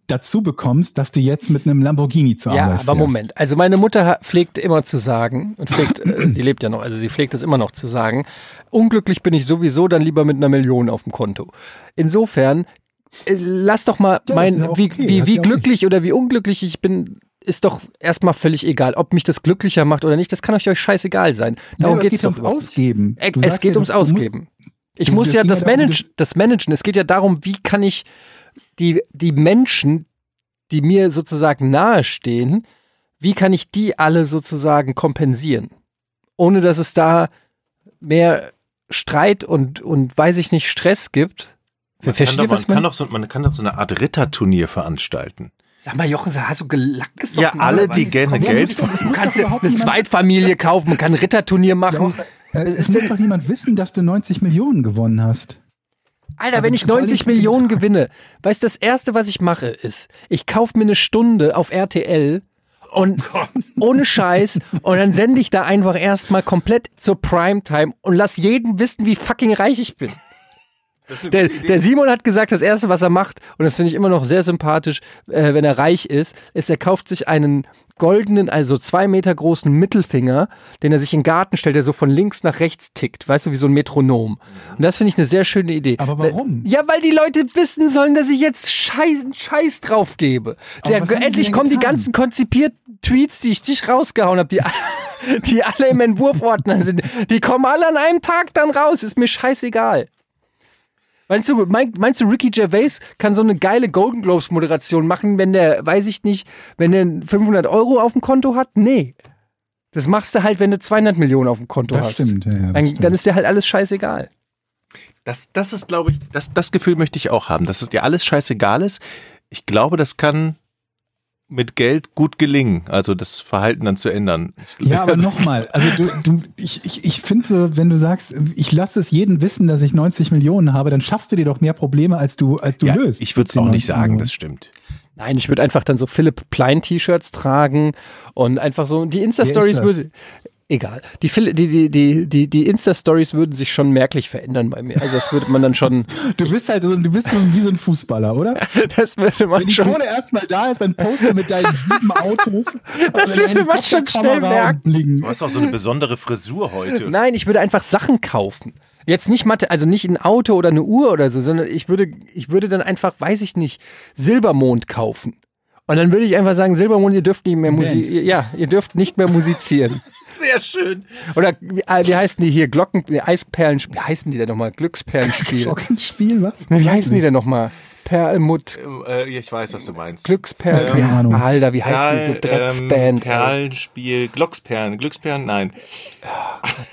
dazu bekommst, dass du jetzt mit einem Lamborghini zur Ja, Arbeit aber fährst. Moment. Also meine Mutter pflegt immer zu sagen, und pflegt, äh, sie lebt ja noch, also sie pflegt es immer noch zu sagen, unglücklich bin ich sowieso, dann lieber mit einer Million auf dem Konto. Insofern, äh, lass doch mal mein, ja wie, okay, wie, wie auch glücklich oder wie unglücklich ich bin, ist doch erstmal völlig egal. Ob mich das glücklicher macht oder nicht, das kann euch euch scheißegal sein. Ja, Darum aber es geht's geht ums. Ausgeben. Äh, Es geht ja, ums musst- Ausgeben. Ich muss ja das, ja Manage, das Managen. Es geht ja darum, wie kann ich die, die Menschen, die mir sozusagen nahestehen, wie kann ich die alle sozusagen kompensieren? Ohne dass es da mehr Streit und, und weiß ich nicht, Stress gibt. Man, kann doch, man, ich meine? kann doch so, man kann doch so eine Art Ritterturnier veranstalten. Sag mal, Jochen, hast du gelackt gesoffen? Ja, alle, die gerne Geld es Du kannst ja eine Zweitfamilie kaufen, man kann ein Ritterturnier machen. Ja, äh, es muss doch niemand wissen, dass du 90 Millionen gewonnen hast. Alter, Also wenn ich vor allem 90 für den Millionen gewinne, weißt du, das erste, was ich mache, ist, ich kaufe mir eine Stunde auf RTL und ohne Scheiß und dann sende ich da einfach erstmal komplett zur Primetime und lass jeden wissen, wie fucking reich ich bin. Der, der Simon hat gesagt, das erste, was er macht, und das finde ich immer noch sehr sympathisch, äh, wenn er reich ist, ist, er kauft sich einen goldenen, also zwei Meter großen Mittelfinger, den er sich in den Garten stellt, der so von links nach rechts tickt, weißt du, wie so ein Metronom. Und das finde ich eine sehr schöne Idee. Aber warum? Ja, weil die Leute wissen sollen, dass ich jetzt Scheiß, Scheiß drauf gebe. Der, die endlich kommen die getan? ganzen konzipierten Tweets, die ich dich rausgehauen habe, die, die alle im Entwurfordner sind. Die kommen alle an einem Tag dann raus. Ist mir scheißegal. Meinst du, mein, meinst du, Ricky Gervais kann so eine geile Golden Globes Moderation machen, wenn der, weiß ich nicht, wenn der 500 Euro auf dem Konto hat? Nee. Das machst du halt, wenn du 200 Millionen auf dem Konto Das hast. stimmt, ja, ja, das Dann, stimmt. dann ist dir halt alles scheißegal. Das, das ist, glaube ich, das, das Gefühl möchte ich auch haben, dass es dir alles scheißegal ist. Ich glaube, das kann mit Geld gut gelingen, also das Verhalten dann zu ändern. Ja, aber nochmal, also du, du, ich, ich, ich finde, wenn du sagst, ich lasse es jeden wissen, dass ich 90 Millionen habe, dann schaffst du dir doch mehr Probleme, als du, als du ja, löst. ich würde es auch nicht 90 sagen, Millionen. das stimmt. Nein, ich würde einfach dann so Philipp Plein T-Shirts tragen und einfach so die Insta-Stories. Egal. Die, die, die, die, die, die Insta-Stories würden sich schon merklich verändern bei mir. Also das würde man dann schon, Du bist halt so, du bist so wie so ein Fußballer, oder? das würde man Wenn die schon. Kohle erstmal da ist, dann poste mit deinen sieben Autos. Das würde man schon schnell merken. Du hast auch so eine besondere Frisur heute. Nein, ich würde einfach Sachen kaufen. Jetzt nicht Mathe, also nicht ein Auto oder eine Uhr oder so, sondern ich würde, ich würde dann einfach, weiß ich nicht, Silbermond kaufen. Und dann würde ich einfach sagen, Silbermond, ihr dürft nicht mehr musizieren. Ja, ihr dürft nicht mehr musizieren. Sehr schön. Oder wie, äh, wie heißen die hier? Glocken, Eisperlen, wie heißen die denn nochmal? Glücksperlenspiel. Glockenspiel, was? wie heißen die denn nochmal? Perlmutt, Äh, ich weiß, was du meinst. Glücksperlen. Keine Ahnung. Alter, wie heißt diese Perl- Drecksband? Ähm? Perlenspiel, Glücksperlen, Glücksperlen, nein.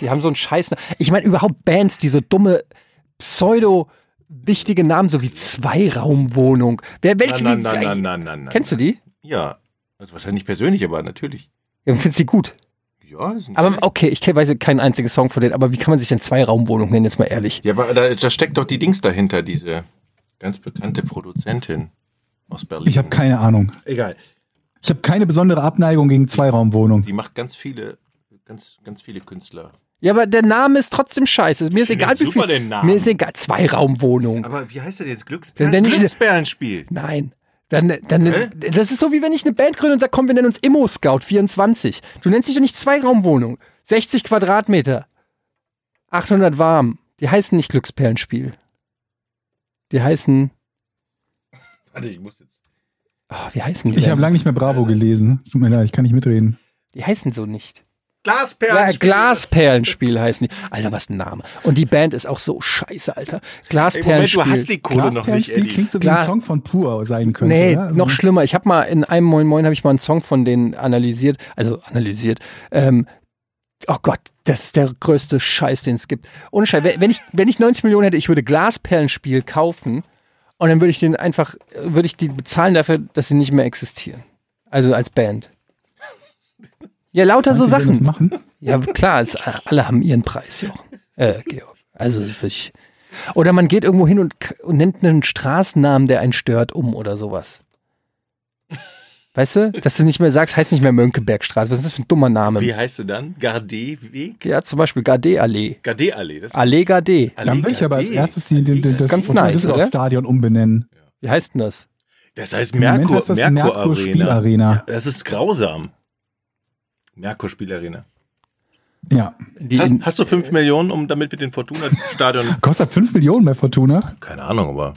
Die haben so einen Scheiß. Ich meine, überhaupt Bands, die so dumme, pseudo wichtige Namen, so wie Zweiraumwohnung. Wer, welche, nein, wie- nein, nein, nein, nein. Kennst du die? Ja. Also wahrscheinlich nicht persönlich, aber natürlich. Ja, findest du die gut? Ja, sind Aber okay, ich weiß keinen einzigen Song von denen, aber wie kann man sich denn zwei Raumwohnungen nennen, jetzt mal ehrlich? Ja, aber da, da steckt doch die Dings dahinter, diese ganz bekannte Produzentin aus Berlin. Ich habe keine Ahnung. Egal. Ich habe keine besondere Abneigung gegen Zweiraumwohnungen. Die macht ganz viele, ganz, ganz viele Künstler. Ja, aber der Name ist trotzdem scheiße. Mir ist finde egal, wie viel. den Namen. Mir ist egal, zwei Raumwohnungen. Aber wie heißt der jetzt? Dann ich- Glücksperlenspiel. Nein. Dann, dann, Hä? das ist so, wie wenn ich eine Band gründe und sage, komm, wir nennen uns Immo Scout 24. Du nennst dich doch nicht Zweiraumwohnung. 60 Quadratmeter. 800 warm. Die heißen nicht Glücksperlenspiel. Die heißen, Warte, ich muss jetzt. oh, wie heißen die? Ich habe lange nicht mehr Bravo gelesen. Es Tut mir leid, ich kann nicht mitreden. die heißen so nicht. Ja, Glasperlenspiel. Glasperlenspiel heißen die. Alter, was ein Name. Und die Band ist auch so scheiße, Alter. Ey, Moment, Glasperlenspiel. du hast die Kohle noch nicht, Glasperlenspiel Eddie. klingt so wie ein Song von Pur sein könnte. Nee, oder? Also- noch schlimmer. Ich habe mal in einem Moin Moin habe ich mal einen Song von denen analysiert, also analysiert. Ähm, oh Gott, das ist der größte Scheiß, den es gibt. Ohne Scheiß, wenn wenn ich wenn ich 90 Millionen hätte, ich würde Glasperlenspiel kaufen und dann würde ich den einfach würde ich die bezahlen dafür, dass sie nicht mehr existieren. Also als Band. Ja, lauter so die werden Sachen. Das machen? Ja, klar, es, alle haben ihren Preis, Jochen. Äh, Georg. Also ich. Oder man geht irgendwo hin und, und nennt einen Straßennamen, der einen stört, um oder sowas. Weißt du? Dass du nicht mehr sagst, heißt nicht mehr Mönckebergstraße. Was ist das für ein dummer Name? Wie heißt du dann? Gardé-Weg? Ja, zum Beispiel Gardé-Allee. Gardé-Allee. das- Allee Gardé. Allee Dann will ich aber als erstes die, die, die, das ganz Fortuna nice, oder? Stadion umbenennen. Wie heißt denn das? Das heißt Merkur, heißt das Merkur, Merkur Arena. Spielarena. Das ist grausam. Merkur Spielarena. Ja. Die Hast, in, hast du 5 Millionen, um damit wir den Fortuna-Stadion. Kostet 5 Millionen bei Fortuna? Keine Ahnung, aber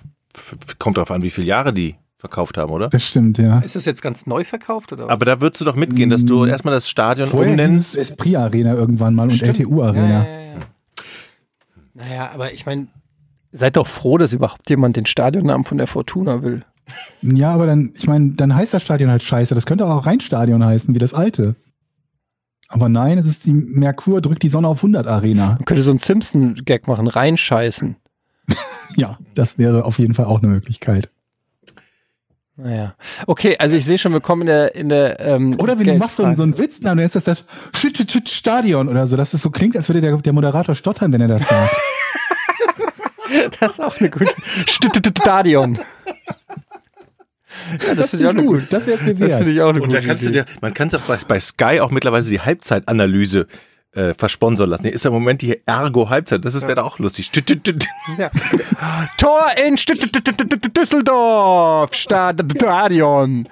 kommt darauf an, wie viele Jahre die verkauft haben, oder? Das stimmt, ja. ist das jetzt ganz neu verkauft oder was? Aber da würdest du doch mitgehen, dass du Mm. erstmal das Stadion Vorher umnennst. Esprit Arena irgendwann mal und Stimmt. LTU Arena. Ja, ja, ja. Naja, aber ich meine, seid doch froh, dass überhaupt jemand den Stadionnamen von der Fortuna will. Ja, aber dann, ich meine, dann heißt das Stadion halt scheiße. Das könnte auch Rheinstadion heißen, wie das alte. Aber nein, es ist die Merkur drückt die Sonne auf 100 Arena. Man könnte so einen Simpson-Gag machen, reinscheißen. Ja, das wäre auf jeden Fall auch eine Möglichkeit. Naja. Okay, also ich sehe schon, wir kommen in der. In der ähm, Oder wenn du machst so, einen- so einen Witz, dann ist das das Stadion oder so, dass es so klingt, als würde der, der Moderator stottern, wenn er das sagt. Das ist auch eine gute. Stadion. Ja, das, finde ich auch gut. gute. Das wäre es mir Das finde wert. ich auch eine Und da kannst du Idee. dir, man kann es auch bei, bei Sky auch mittlerweile die Halbzeitanalyse äh, versponsern lassen. Hier ist ja im Moment die Ergo Halbzeit. Das wäre da auch lustig. Ja. Tor in Düsseldorf, Stadion.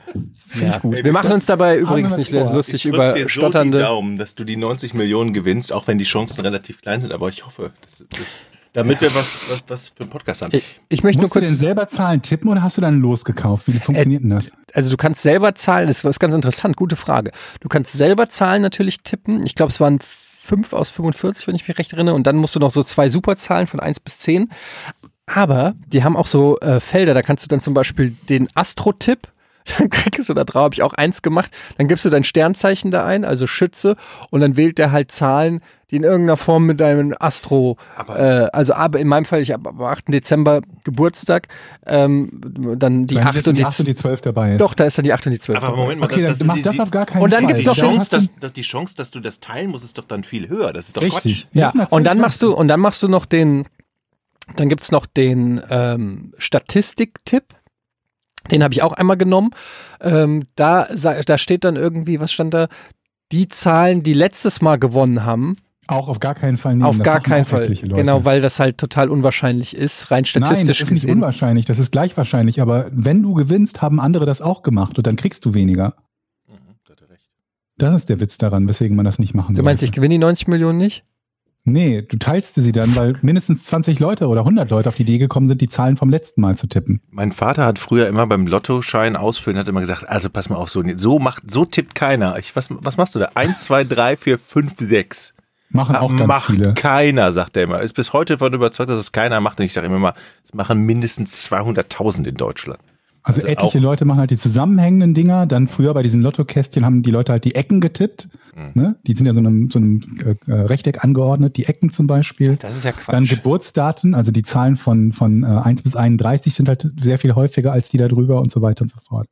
Ja. gut. Wir machen Das uns dabei übrigens nicht vor. lustig Ich über dir so die stotternde. Daumen, dass du die 90 Millionen gewinnst, auch wenn die Chancen relativ klein sind. Aber ich hoffe, das, das, damit wir was, was, was für einen Podcast haben. Ich, ich möchte nur Musst du denn kurz, selber Zahlen tippen oder hast du dann losgekauft? Wie funktioniert denn das? also du kannst selber zahlen, das ist ganz interessant, gute Frage. Du kannst selber Zahlen natürlich tippen. Ich glaube, es waren 5 aus 45, wenn ich mich recht erinnere. Und dann musst du noch so zwei Superzahlen von 1 bis 10. Aber die haben auch so äh, Felder, da kannst du dann zum Beispiel den Astro-Tipp, dann kriegst du da drauf, habe ich auch eins gemacht, dann gibst du dein Sternzeichen da ein, also Schütze, und dann wählt der halt Zahlen, die in irgendeiner Form mit deinem Astro, Aber- äh, also aber in meinem Fall, ich habe am 8. Dezember Geburtstag, ähm, dann die Sagen 8 dass und die, 8 und die 12 dabei ist. doch, da ist dann die 8 und die 12. Aber Moment mal, Okay, das- dann mach die- das auf gar keinen Und dann Fall. gibt's noch die Chance, dass, dass die Chance, dass du das teilen musst, ist doch dann viel höher. Das ist doch Richtig. Ja, natürlich und dann machst du, und dann machst du noch den, dann gibt's noch den ähm, Statistik-Tipp. Den habe ich auch einmal genommen. Ähm, da, da steht dann irgendwie, was stand da? Die Zahlen, die letztes Mal gewonnen haben, Auch auf gar keinen Fall nehmen. auf Das gar keinen Fall. Leute. Genau, weil das halt total unwahrscheinlich ist, rein Nein, statistisch das ist nicht unwahrscheinlich, das ist gleich wahrscheinlich. Aber wenn du gewinnst, haben andere das auch gemacht und dann kriegst du weniger. Mhm, da hat er recht. Das ist der Witz daran, weswegen man das nicht machen Du meinst, ich sollte. gewinne die 90 Millionen nicht? Nee, du teilst sie dann, weil mindestens 20 Leute oder 100 Leute auf die Idee gekommen sind, die Zahlen vom letzten Mal zu tippen. Mein Vater hat früher immer beim Lottoschein ausfüllen, hat immer gesagt, also pass mal auf, so, so macht, so tippt keiner. Ich, was, was machst du da? Eins, zwei, drei, vier, fünf, sechs. Machen auch ganz macht viele. keiner, sagt er immer. Ist bis heute davon überzeugt, dass es keiner macht. Und ich sage immer mal, es machen mindestens 200.000 in Deutschland. Also, Also etliche Leute machen halt die zusammenhängenden Dinger. Dann früher bei diesen Lottokästchen haben die Leute halt die Ecken getippt. Mhm. Ne? Die sind ja so einem, so einem äh, äh, Rechteck angeordnet, die Ecken zum Beispiel. Das ist ja Dann Quatsch. Geburtsdaten, also die Zahlen von, von äh, 1 bis 31 sind halt sehr viel häufiger als die da drüber und so weiter und so fort.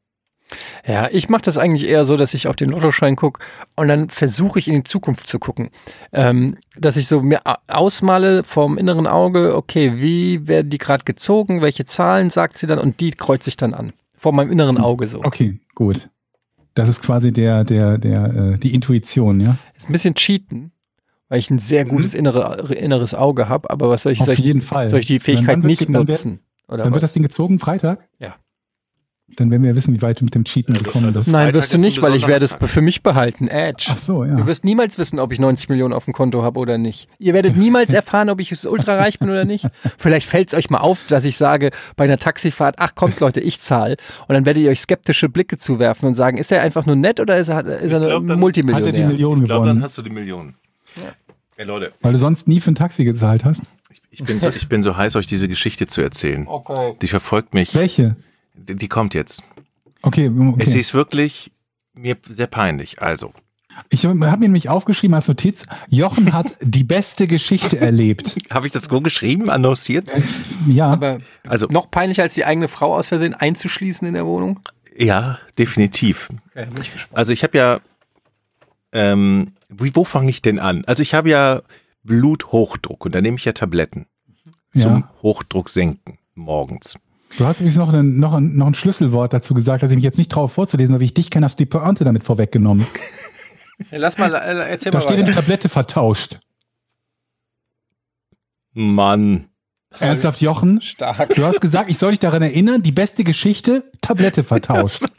Ja, ich mache das eigentlich eher so, dass ich auf den Lottoschein gucke und dann versuche ich in die Zukunft zu gucken. Ähm, dass ich so mir ausmale vom inneren Auge, okay, wie werden die gerade gezogen, welche Zahlen sagt sie dann und die kreuze ich dann an. Vor meinem inneren Auge so. Okay, gut. Das ist quasi der, der, der, äh, die Intuition, ja? Ist ein bisschen cheaten, weil ich ein sehr gutes innere, inneres Auge habe, aber was soll ich, Auf soll ich, jeden Fall. soll ich die Fähigkeit wird- nicht wird- nutzen? Oder Dann was? wird das Ding gezogen, Freitag? Ja. Dann werden wir ja wissen, wie weit du mit dem Cheaten Also- gekommen also- bist. Nein, wirst du nicht, weil ich werde es für mich behalten. Edge. Ach so, ja. Du wirst niemals wissen, ob ich 90 Millionen auf dem Konto habe oder nicht. Ihr werdet niemals erfahren, ob ich ultra reich bin oder nicht. Vielleicht fällt es euch mal auf, dass ich sage bei einer Taxifahrt, ach kommt Leute, ich zahle. Und dann werdet ihr euch skeptische Blicke zuwerfen und sagen, ist er einfach nur nett oder ist er, ist er Ich glaub, dann- Multimillionär? Hat er die Millionen Ich glaube, dann hast du die Millionen. Ey Leute, Weil du sonst nie für ein Taxi gezahlt hast? ich bin, so, ich bin so heiß, euch diese Geschichte zu erzählen. Okay. Die verfolgt mich. Welche? Die, die kommt jetzt. Okay, Es okay. ist wirklich mir sehr peinlich. Also, Ich habe mir nämlich aufgeschrieben als Notiz, Jochen hat die beste Geschichte erlebt. habe ich das so geschrieben, annonciert? Ja, Aber Also, noch peinlicher als die eigene Frau aus Versehen einzuschließen in der Wohnung? ja, definitiv. Okay. Also ich habe ja, ähm, wie, wo fange ich denn an? Also ich habe ja Bluthochdruck und da nehme ich ja Tabletten zum Ja. Hochdruck senken morgens. Du hast übrigens noch ein, noch, ein, noch ein Schlüsselwort dazu gesagt, dass ich mich jetzt nicht traue vorzulesen, weil wie ich dich kenne, hast du die Pointe damit vorweggenommen. Lass mal, äh, erzähl Da mal steht weiter. eine Tablette vertauscht. Mann. Ernsthaft, Jochen? Stark. Du hast gesagt, ich soll dich daran erinnern, die beste Geschichte, Tablette vertauscht.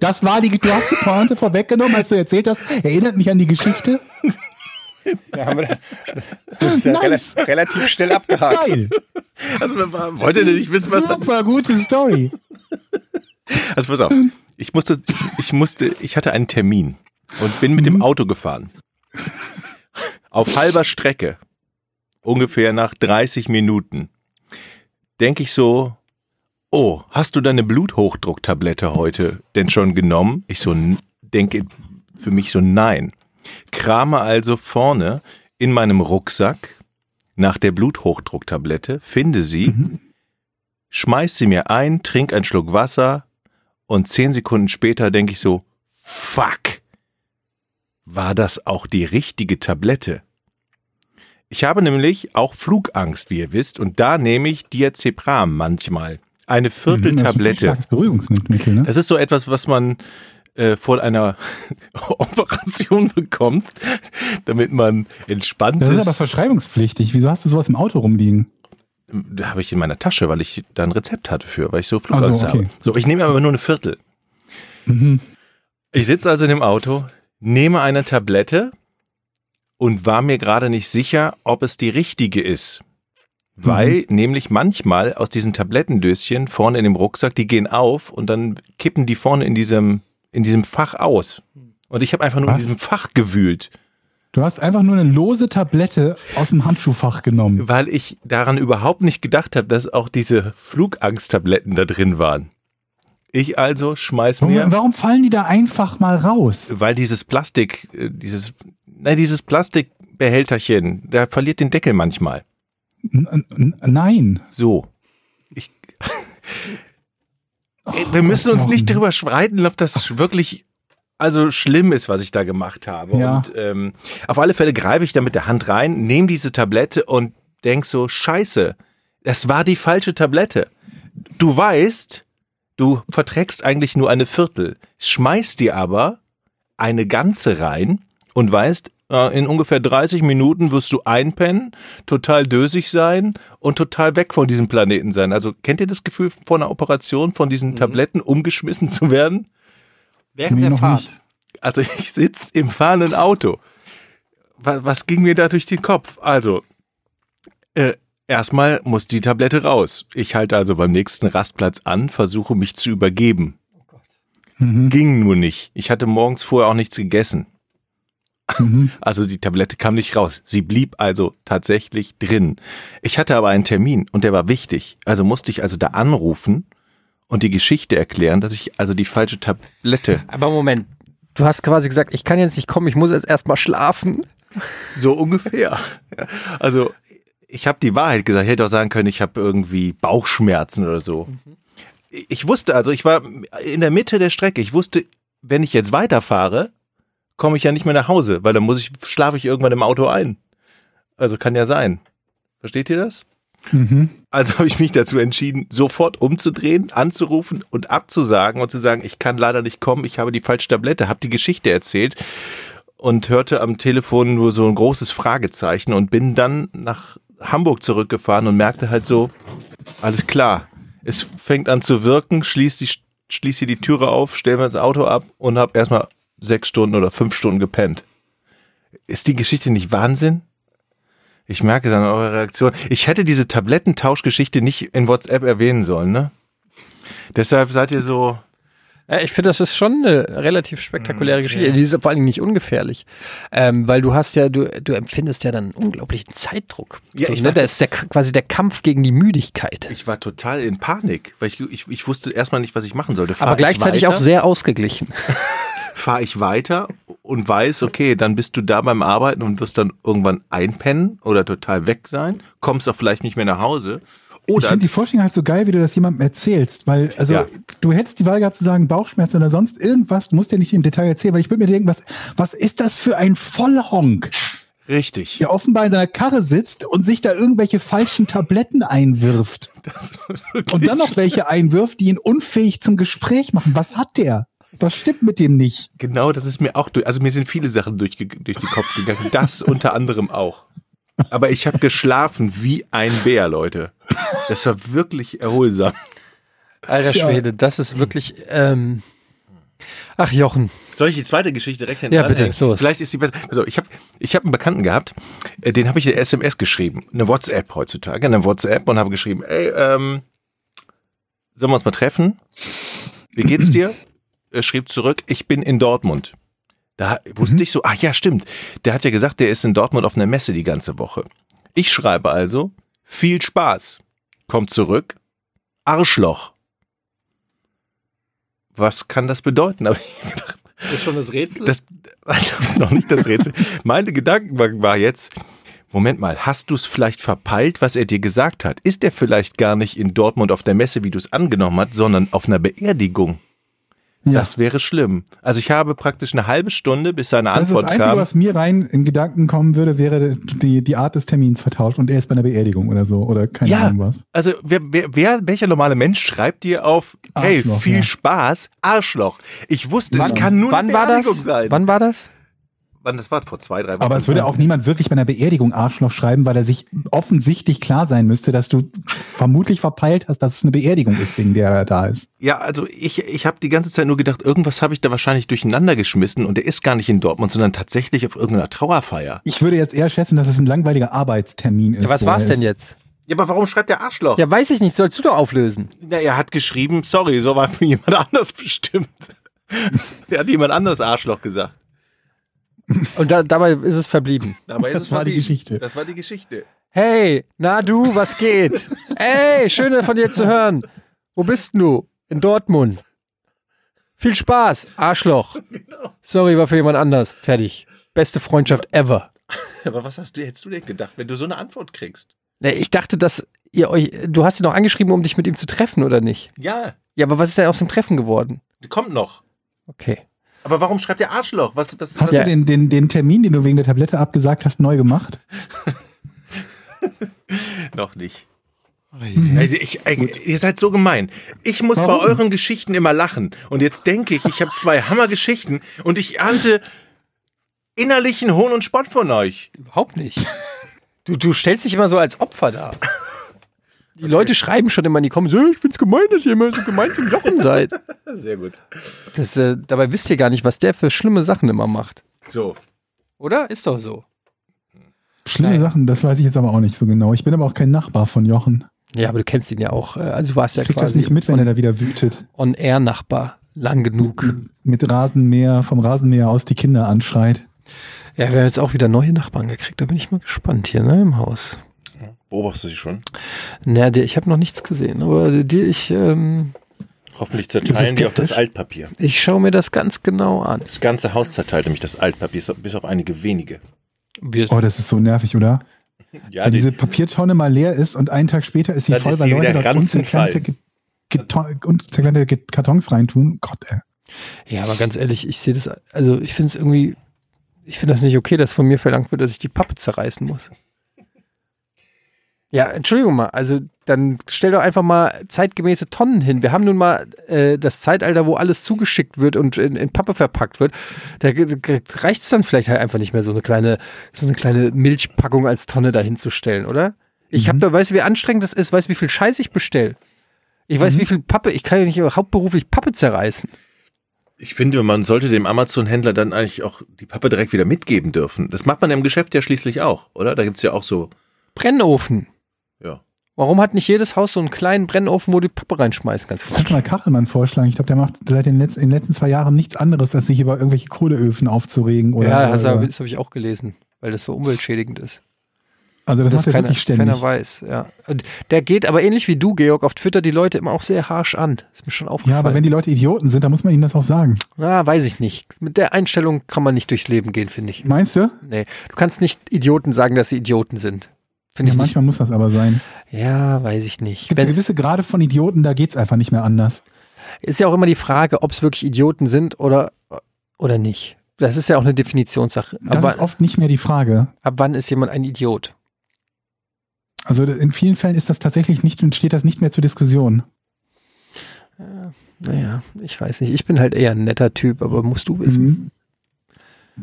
Das war die, du hast die Pointe vorweggenommen, als du erzählt hast, erinnert mich an die Geschichte. Ja, haben wir das ist ja Nice. rela- relativ schnell abgehakt. Geil. Also wollt ihr denn nicht wissen, was da... Super gute Story. Also pass auf. Ich musste, ich musste, ich hatte einen Termin und bin mit dem Auto gefahren. Auf halber Strecke. Ungefähr nach 30 Minuten. Denke ich so, oh, hast du deine Bluthochdrucktablette heute denn schon genommen? Ich so, denke für mich so, nein. Krame also vorne in meinem Rucksack nach der Bluthochdrucktablette, finde sie, schmeiß sie mir ein, trink einen Schluck Wasser und zehn Sekunden später denke ich so, fuck, war das auch die richtige Tablette? Ich habe nämlich auch Flugangst, wie ihr wisst, und da nehme ich Diazepam manchmal. Eine Mhm, Das ist ein Vierteltablette. starkes Beruhigungsmittel, ne? Das ist so etwas, was man äh, vor einer Operation bekommt, damit man entspannt Das ist ist. aber verschreibungspflichtig. Wieso hast du sowas im Auto rumliegen? Da habe ich in meiner Tasche, weil ich da ein Rezept hatte für, weil ich so Flugangst so, okay. habe. So, ich nehme aber nur eine Viertel. Mhm. Ich sitze also in dem Auto, nehme eine Tablette und war mir gerade nicht sicher, ob es die richtige ist. Weil nämlich manchmal aus diesen Tablettendöschen vorne in dem Rucksack, die gehen auf und dann kippen die vorne in diesem, in diesem Fach aus. Und ich habe einfach nur in Was? diesem Fach gewühlt, Du hast einfach nur eine lose Tablette aus dem Handschuhfach genommen. weil ich daran überhaupt nicht gedacht habe, dass auch diese Flugangsttabletten da drin waren. Ich also schmeiß mir. Warum, warum fallen die da einfach mal raus? weil dieses Plastik, äh, dieses, nein, dieses Plastikbehälterchen, der verliert den Deckel manchmal. N nein. So. Ich, Ey, wir müssen uns nicht drüber schreiten, ob das wirklich also schlimm ist, was ich da gemacht habe. Ja. Und ähm, auf alle Fälle greife ich da mit der Hand rein, nehme diese Tablette und denk so, scheiße, das war die falsche Tablette. Du weißt, du verträgst eigentlich nur eine Viertel, schmeißt dir aber eine ganze rein und weißt, in ungefähr 30 Minuten wirst du einpennen, total dösig sein und total weg von diesem Planeten sein. Also kennt ihr das Gefühl vor einer Operation, von diesen Tabletten umgeschmissen zu werden? Während Nee, der Fahrt. nicht. Also ich sitze im fahrenden Auto. Was, was ging mir da durch den Kopf? Also, äh, erstmal muss die Tablette raus. Ich halte also beim nächsten Rastplatz an, versuche mich zu übergeben. Mhm. Ging nur nicht. Ich hatte morgens vorher auch nichts gegessen. Mhm. Also die Tablette kam nicht raus. Sie blieb also tatsächlich drin. Ich hatte aber einen Termin und der war wichtig. Also musste ich also da anrufen und die Geschichte erklären, dass ich also die falsche Tablette Aber Moment, du hast quasi gesagt, ich kann jetzt nicht kommen, ich muss jetzt erstmal schlafen. So ungefähr. Also ich habe die Wahrheit gesagt. Ich hätte auch sagen können, ich habe irgendwie Bauchschmerzen oder so. ich wusste, also ich war in der Mitte der Strecke. Ich wusste, wenn ich jetzt weiterfahre, komme ich ja nicht mehr nach Hause, weil dann muss ich, schlafe ich irgendwann im Auto ein. Also kann ja sein. Versteht ihr das? Mhm. Also habe ich mich dazu entschieden, sofort umzudrehen, anzurufen und abzusagen und zu sagen, ich kann leider nicht kommen, ich habe die falsche Tablette, habe die Geschichte erzählt und hörte am Telefon nur so ein großes Fragezeichen und bin dann nach Hamburg zurückgefahren und merkte halt so, alles klar, es fängt an zu wirken, schließ die, schließ hier die Türe auf, stell mir das Auto ab und habe erstmal sechs Stunden oder fünf Stunden gepennt. Ist die Geschichte nicht Wahnsinn? Ich merke es an eurer Reaktion. Ich hätte diese Tablettentauschgeschichte nicht in WhatsApp erwähnen sollen, ne? Deshalb seid ihr so. Ja, ich finde, das ist schon eine relativ spektakuläre Okay. Geschichte. Die ist vor allen Dingen nicht ungefährlich. Ähm, weil du hast ja, du, du empfindest ja dann einen unglaublichen Zeitdruck. Ja, so, ich ne? dachte- Da ist der, quasi der Kampf gegen die Müdigkeit. Ich war total in Panik, weil ich, ich, ich wusste erstmal nicht, was ich machen sollte. Fahr aber gleichzeitig ich auch sehr ausgeglichen. Fahre ich weiter und weiß, okay, dann bist du da beim Arbeiten und wirst dann irgendwann einpennen oder total weg sein, kommst auch vielleicht nicht mehr nach Hause. ich Oder finde die Vorstellung halt so geil, wie du das jemandem erzählst, weil, also, Ja. du hättest die Wahl gehabt zu sagen, Bauchschmerzen oder sonst irgendwas, du musst ja nicht im Detail erzählen, weil ich würde mir denken, was, was ist das für ein Vollhonk, richtig. der offenbar in seiner Karre sitzt und sich da irgendwelche falschen Tabletten einwirft und dann noch welche einwirft, die ihn unfähig zum Gespräch machen. Was hat der? Was stimmt mit dem nicht? Genau, das ist mir auch durch. Also mir sind viele Sachen durch, durch den Kopf gegangen. Das unter anderem auch. Aber ich habe geschlafen wie ein Bär, Leute. Das war wirklich erholsam. Alter Ja. Schwede, das ist wirklich. Ähm Ach, Jochen. Soll ich die zweite Geschichte direkt hinten Ja, bitte, dranhängen? los. Vielleicht ist die besser. Also ich habe ich hab einen Bekannten gehabt, äh, den habe ich eine SMS geschrieben, eine WhatsApp heutzutage, eine WhatsApp und habe geschrieben, ey, ähm, sollen wir uns mal treffen? Wie geht's dir? Er schrieb zurück, ich bin in Dortmund. Da wusste ich so, ach ja, stimmt. Der hat ja gesagt, der ist in Dortmund auf einer Messe die ganze Woche. Ich schreibe also, viel Spaß. Kommt zurück, Arschloch. Was kann das bedeuten? Aber ich gedacht, Das ist schon das Rätsel. das, also das ist noch nicht das Rätsel. Meine Gedankengang war jetzt, Moment mal, hast du es vielleicht verpeilt, was er dir gesagt hat? Ist er vielleicht gar nicht in Dortmund auf der Messe, wie du es angenommen hast, sondern auf einer Beerdigung? Ja. Das wäre schlimm. Also ich habe praktisch eine halbe Stunde, bis seine Das ist das Antwort Einzige, kam. was mir rein in Gedanken kommen würde, wäre die, die Art des Termins vertauscht und er ist bei einer Beerdigung oder so oder keine Ja. Ahnung was. Also wer, wer, wer, welcher normale Mensch schreibt dir auf, hey, Arschloch, viel ja. Spaß, Arschloch. Ich wusste, es Wann- kann nur Wann eine war das? Beerdigung sein. Wann war das? Wann das war vor zwei, drei Wochen. Aber es würde auch niemand wirklich bei einer Beerdigung Arschloch schreiben, weil er sich offensichtlich klar sein müsste, dass du vermutlich verpeilt hast, dass es eine Beerdigung ist, wegen der er da ist. Ja, also ich, ich habe die ganze Zeit nur gedacht, irgendwas habe ich da wahrscheinlich durcheinander geschmissen und der ist gar nicht in Dortmund, sondern tatsächlich auf irgendeiner Trauerfeier. Ich würde jetzt eher schätzen, dass es ein langweiliger Arbeitstermin ist. Ja, was wo war's er denn jetzt? Ja, aber warum schreibt der Arschloch? Ja, weiß ich nicht. Sollst du doch auflösen. Na, er hat geschrieben, sorry, so war für jemand anders bestimmt. der hat jemand anders Arschloch gesagt. Und da, dabei ist es verblieben. Dabei ist Das es war die verblieben. Geschichte. Das war die Geschichte. Hey, na du, was geht? Ey, schön von dir zu hören. Wo bist denn du? In Dortmund. Viel Spaß, Arschloch. Sorry, war für jemand anders. Fertig. Beste Freundschaft ever. Aber was hast du, hättest du denn gedacht, wenn du so eine Antwort kriegst? Ne, Ich dachte, dass ihr euch. Du hast ihn noch angeschrieben, um dich mit ihm zu treffen, oder nicht? Ja, Ja, aber was ist denn aus dem Treffen geworden? kommt noch. Okay. Aber warum schreibt der Arschloch? Was, was, Hast was? Du den, den, den Termin, den du wegen der Tablette abgesagt hast, neu gemacht? Noch nicht. Also ich, ey, ihr seid so gemein. Ich muss bei Warum? euren Geschichten immer lachen. Und jetzt denke ich, ich habe zwei Hammergeschichten und ich ernte innerlichen Hohn und Spott von euch. Überhaupt nicht. Du, du stellst dich immer so als Opfer dar. Die Leute schreiben schon immer in die Comments, "Hey, ich find's gemein, dass ihr immer so gemein zum Jochen seid. Sehr gut. Das, äh, dabei wisst ihr gar nicht, was der für schlimme Sachen immer macht. So. Oder? Ist doch so. Schlimme Nein. Sachen, das weiß ich jetzt aber auch nicht so genau. Ich bin aber auch kein Nachbar von Jochen. Ja, aber du kennst ihn ja auch. äh, Also du warst ja Ich krieg quasi das nicht mit, wenn er da wieder wütet. On-Air-Nachbar. Lang genug. Mit Rasenmäher, vom Rasenmäher aus die Kinder anschreit. Ja, wir haben jetzt auch wieder neue Nachbarn gekriegt. Da bin ich mal gespannt hier, ne, im Haus. Beobachtest du sie schon? Na, der, ich habe noch nichts gesehen, aber die, ich, ähm, Hoffentlich zerteilen die auch das? Altpapier. ich schaue mir das ganz genau an. Das ganze Haus zerteilt nämlich das Altpapier, bis auf einige wenige. Oh, das ist so nervig, oder? Ja, Weil die, diese Papiertonne mal leer ist und einen Tag später ist sie voll, ist weil Leute dort unzerkleinerte Ge- und zerkleinerte Kartons reintun. Gott, ey. Ja, aber ganz ehrlich, ich sehe das, also ich finde es irgendwie, ich finde das nicht okay, dass von mir verlangt wird, dass ich die Pappe zerreißen muss. Ja, Entschuldigung mal, also dann stell doch einfach mal zeitgemäße Tonnen hin. Wir haben nun mal äh, das Zeitalter, wo alles zugeschickt wird und in, in Pappe verpackt wird. Da reicht es dann vielleicht halt einfach nicht mehr, so eine kleine, so eine kleine Milchpackung als Tonne dahin zu stellen, oder? Ich mhm. habe da, weißt du, wie anstrengend das ist, weißt du, wie viel Scheiß ich bestelle. Ich weiß, mhm. wie viel Pappe, ich kann ja nicht hauptberuflich Pappe zerreißen. Ich finde, man sollte dem Amazon-Händler dann eigentlich auch die Pappe direkt wieder mitgeben dürfen. Das macht man im Geschäft ja schließlich auch, oder? Da gibt es ja auch so. Brennofen. Ja. Warum hat nicht jedes Haus so einen kleinen Brennofen, wo du die Pappe reinschmeißen kannst? Kannst du mal Kachelmann vorschlagen? Ich glaube, der macht seit den, letzten, in den letzten zwei Jahren nichts anderes, als sich über irgendwelche Kohleöfen aufzuregen. Oder, ja, das habe ich auch gelesen, weil das so umweltschädigend ist. Also das, das macht er wirklich ständig. Keiner weiß, ja. Und der geht aber ähnlich wie du, Georg, auf Twitter die Leute immer auch sehr harsh an. Ist mir schon aufgefallen. Ja, aber wenn die Leute Idioten sind, dann muss man ihnen das auch sagen. Na, weiß ich nicht. Mit der Einstellung kann man nicht durchs Leben gehen, finde ich. Meinst du? Nee. Du kannst nicht Idioten sagen, dass sie Idioten sind. Find ja, manchmal nicht. muss das aber sein. Ja, weiß ich nicht. Es gibt Wenn, gewisse Grade von Idioten, da geht es einfach nicht mehr anders. Ist ja auch immer die Frage, ob es wirklich Idioten sind oder, oder nicht. Das ist ja auch eine Definitionssache. Das aber, ist oft nicht mehr die Frage. Ab wann ist jemand ein Idiot? Also in vielen Fällen ist das tatsächlich nicht und steht das nicht mehr zur Diskussion. Ja, naja, ich weiß nicht. Ich bin halt eher ein netter Typ, aber musst du wissen.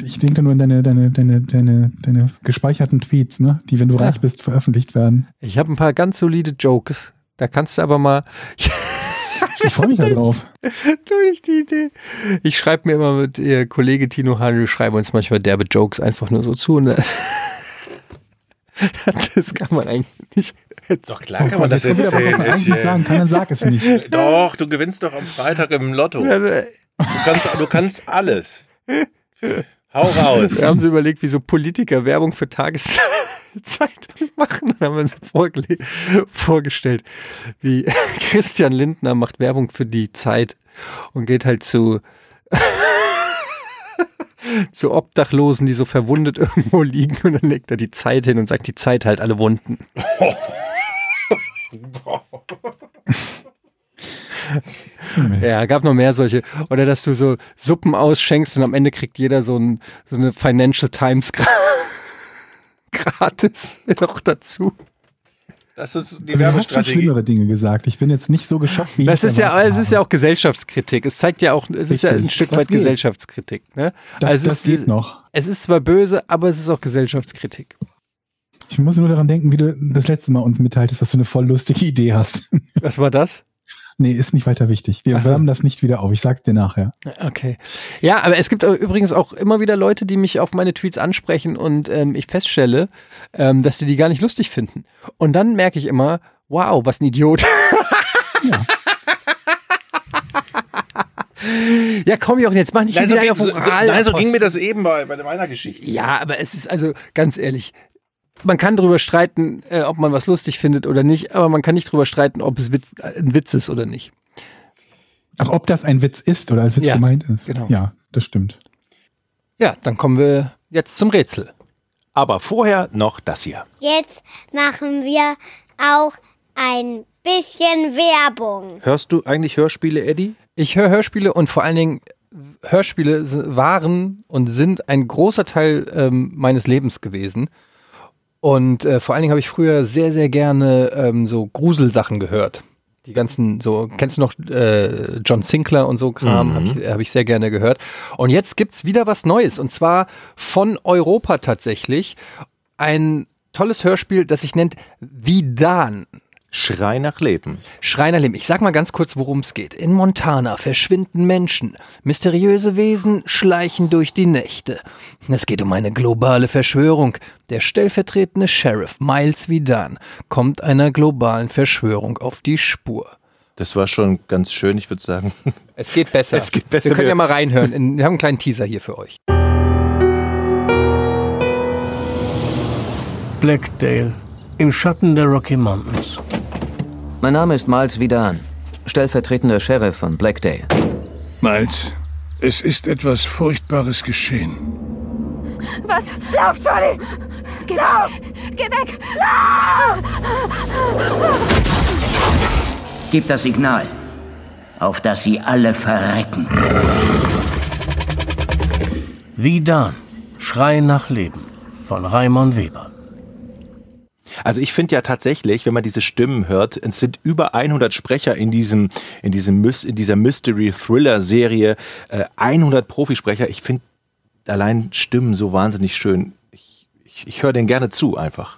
Ich denke nur an deine, deine, deine, deine, deine gespeicherten Tweets, ne? die, wenn du ja. reich bist, veröffentlicht werden. Ich habe ein paar ganz solide Jokes. Da kannst du aber mal. ich freue mich darauf. Durch die Idee. Ich schreibe mir immer mit ihr Kollege Tino Hahn, wir schreiben uns manchmal derbe Jokes einfach nur so zu. Ne? das kann man eigentlich nicht. Doch klar kann man das erzählen. Aber was man eigentlich nicht sagen kann, dann sag es nicht. Doch, du gewinnst doch am Freitag im Lotto. Du kannst, du kannst alles. Hau raus. Wir haben uns überlegt, wie so Politiker Werbung für Tageszeitung machen. Dann haben wir uns vorgestellt, wie Christian Lindner macht Werbung für die Zeit und geht halt zu zu Obdachlosen, die so verwundet irgendwo liegen und dann legt er die Zeit hin und sagt, die Zeit halt alle Wunden. Ja, gab noch mehr solche. Oder dass du so Suppen ausschenkst und am Ende kriegt jeder so, ein, so eine Financial Times gratis noch dazu. Das ist die also, Du hast schon schlimmere Dinge gesagt. Ich bin jetzt nicht so geschockt wie das ich ist ja, Es ist ja auch Gesellschaftskritik. Es zeigt ja auch, es Richtig. ist ja ein Stück das weit geht. Gesellschaftskritik. Ne? Das, also das geht ist, noch. Es ist zwar böse, aber es ist auch Gesellschaftskritik. Ich muss nur daran denken, wie du das letzte Mal uns mitteiltest, dass du eine voll lustige Idee hast. Was war das? Nee, ist nicht weiter wichtig. Wir so. wärmen das nicht wieder auf. Ich sag's dir nachher. Okay. Ja, aber es gibt übrigens auch immer wieder Leute, die mich auf meine Tweets ansprechen und ähm, ich feststelle, ähm, dass sie die gar nicht lustig finden. Und dann merke ich immer, wow, was ein Idiot. Ja. Ja, komm, Jochen, jetzt mach nicht nein, so ging, so, so, nein, so ging mir das eben bei, bei meiner Geschichte. Ja, aber es ist also, ganz ehrlich, man kann darüber streiten, äh, ob man was lustig findet oder nicht, aber man kann nicht darüber streiten, ob es Witz, ein Witz ist oder nicht. Ach, ob das ein Witz ist oder als Witz ja, gemeint ist. Genau. Ja, das stimmt. Ja, dann kommen wir jetzt zum Rätsel. Aber vorher noch das hier. Jetzt machen wir auch ein bisschen Werbung. Hörst du eigentlich Hörspiele, Eddie? Ich höre Hörspiele und vor allen Dingen Hörspiele waren und sind ein großer Teil ähm, meines Lebens gewesen. Und äh, vor allen Dingen habe ich früher sehr, sehr gerne ähm, so Gruselsachen gehört. Die ganzen, so, kennst du noch äh, John Sinclair und so Kram, mhm. habe ich, hab ich sehr gerne gehört. Und jetzt gibt's wieder was Neues und zwar von Europa tatsächlich. Ein tolles Hörspiel, das sich nennt Vidan. Schrei nach Leben. Schrei nach Leben. Ich sag mal ganz kurz, worum es geht. In Montana verschwinden Menschen. Mysteriöse Wesen schleichen durch die Nächte. Es geht um eine globale Verschwörung. Der stellvertretende Sheriff Miles Vidan kommt einer globalen Verschwörung auf die Spur. Das war schon ganz schön, ich würde sagen. Es geht besser. Es geht besser. Wir können ja mal reinhören. Wir haben einen kleinen Teaser hier für euch. Blackdale, im Schatten der Rocky Mountains. Mein Name ist Miles Vidan, stellvertretender Sheriff von Blackdale. Miles, es ist etwas Furchtbares geschehen. Was? Lauf, Charlie! Geh Lauf! Geh weg! Lauf! Gib das Signal. auf das sie alle verrecken. Wie dann? Schrei nach Leben von Raimon Weber. Also ich finde ja tatsächlich, wenn man diese Stimmen hört, es sind über 100 Sprecher in diesem in diesem in dieser Mystery Thriller Serie, äh, 100 Profisprecher. Ich finde allein Stimmen so wahnsinnig schön. Ich, ich, ich höre denen gerne zu einfach.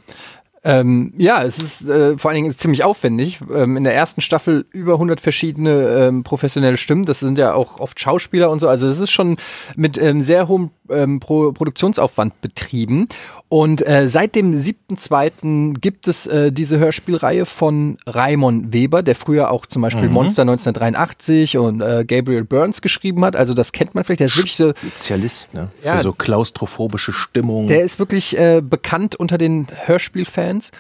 Ähm, ja, es ist äh, vor allen Dingen ziemlich aufwendig. Ähm, in der ersten Staffel über 100 verschiedene ähm, professionelle Stimmen. Das sind ja auch oft Schauspieler und so. Also es ist schon mit ähm, sehr hohem ähm, Pro Produktionsaufwand betrieben. Und äh, seit dem 7.2. gibt es äh, diese Hörspielreihe von Raimon Weber, der früher auch zum Beispiel mhm. Monster 1983 und äh, Gabriel Burns geschrieben hat. Also das kennt man vielleicht. Der ist wirklich so Spezialist, ne? Ja, Für so klaustrophobische Stimmung. Der ist wirklich äh, bekannt unter den Hörspielfans.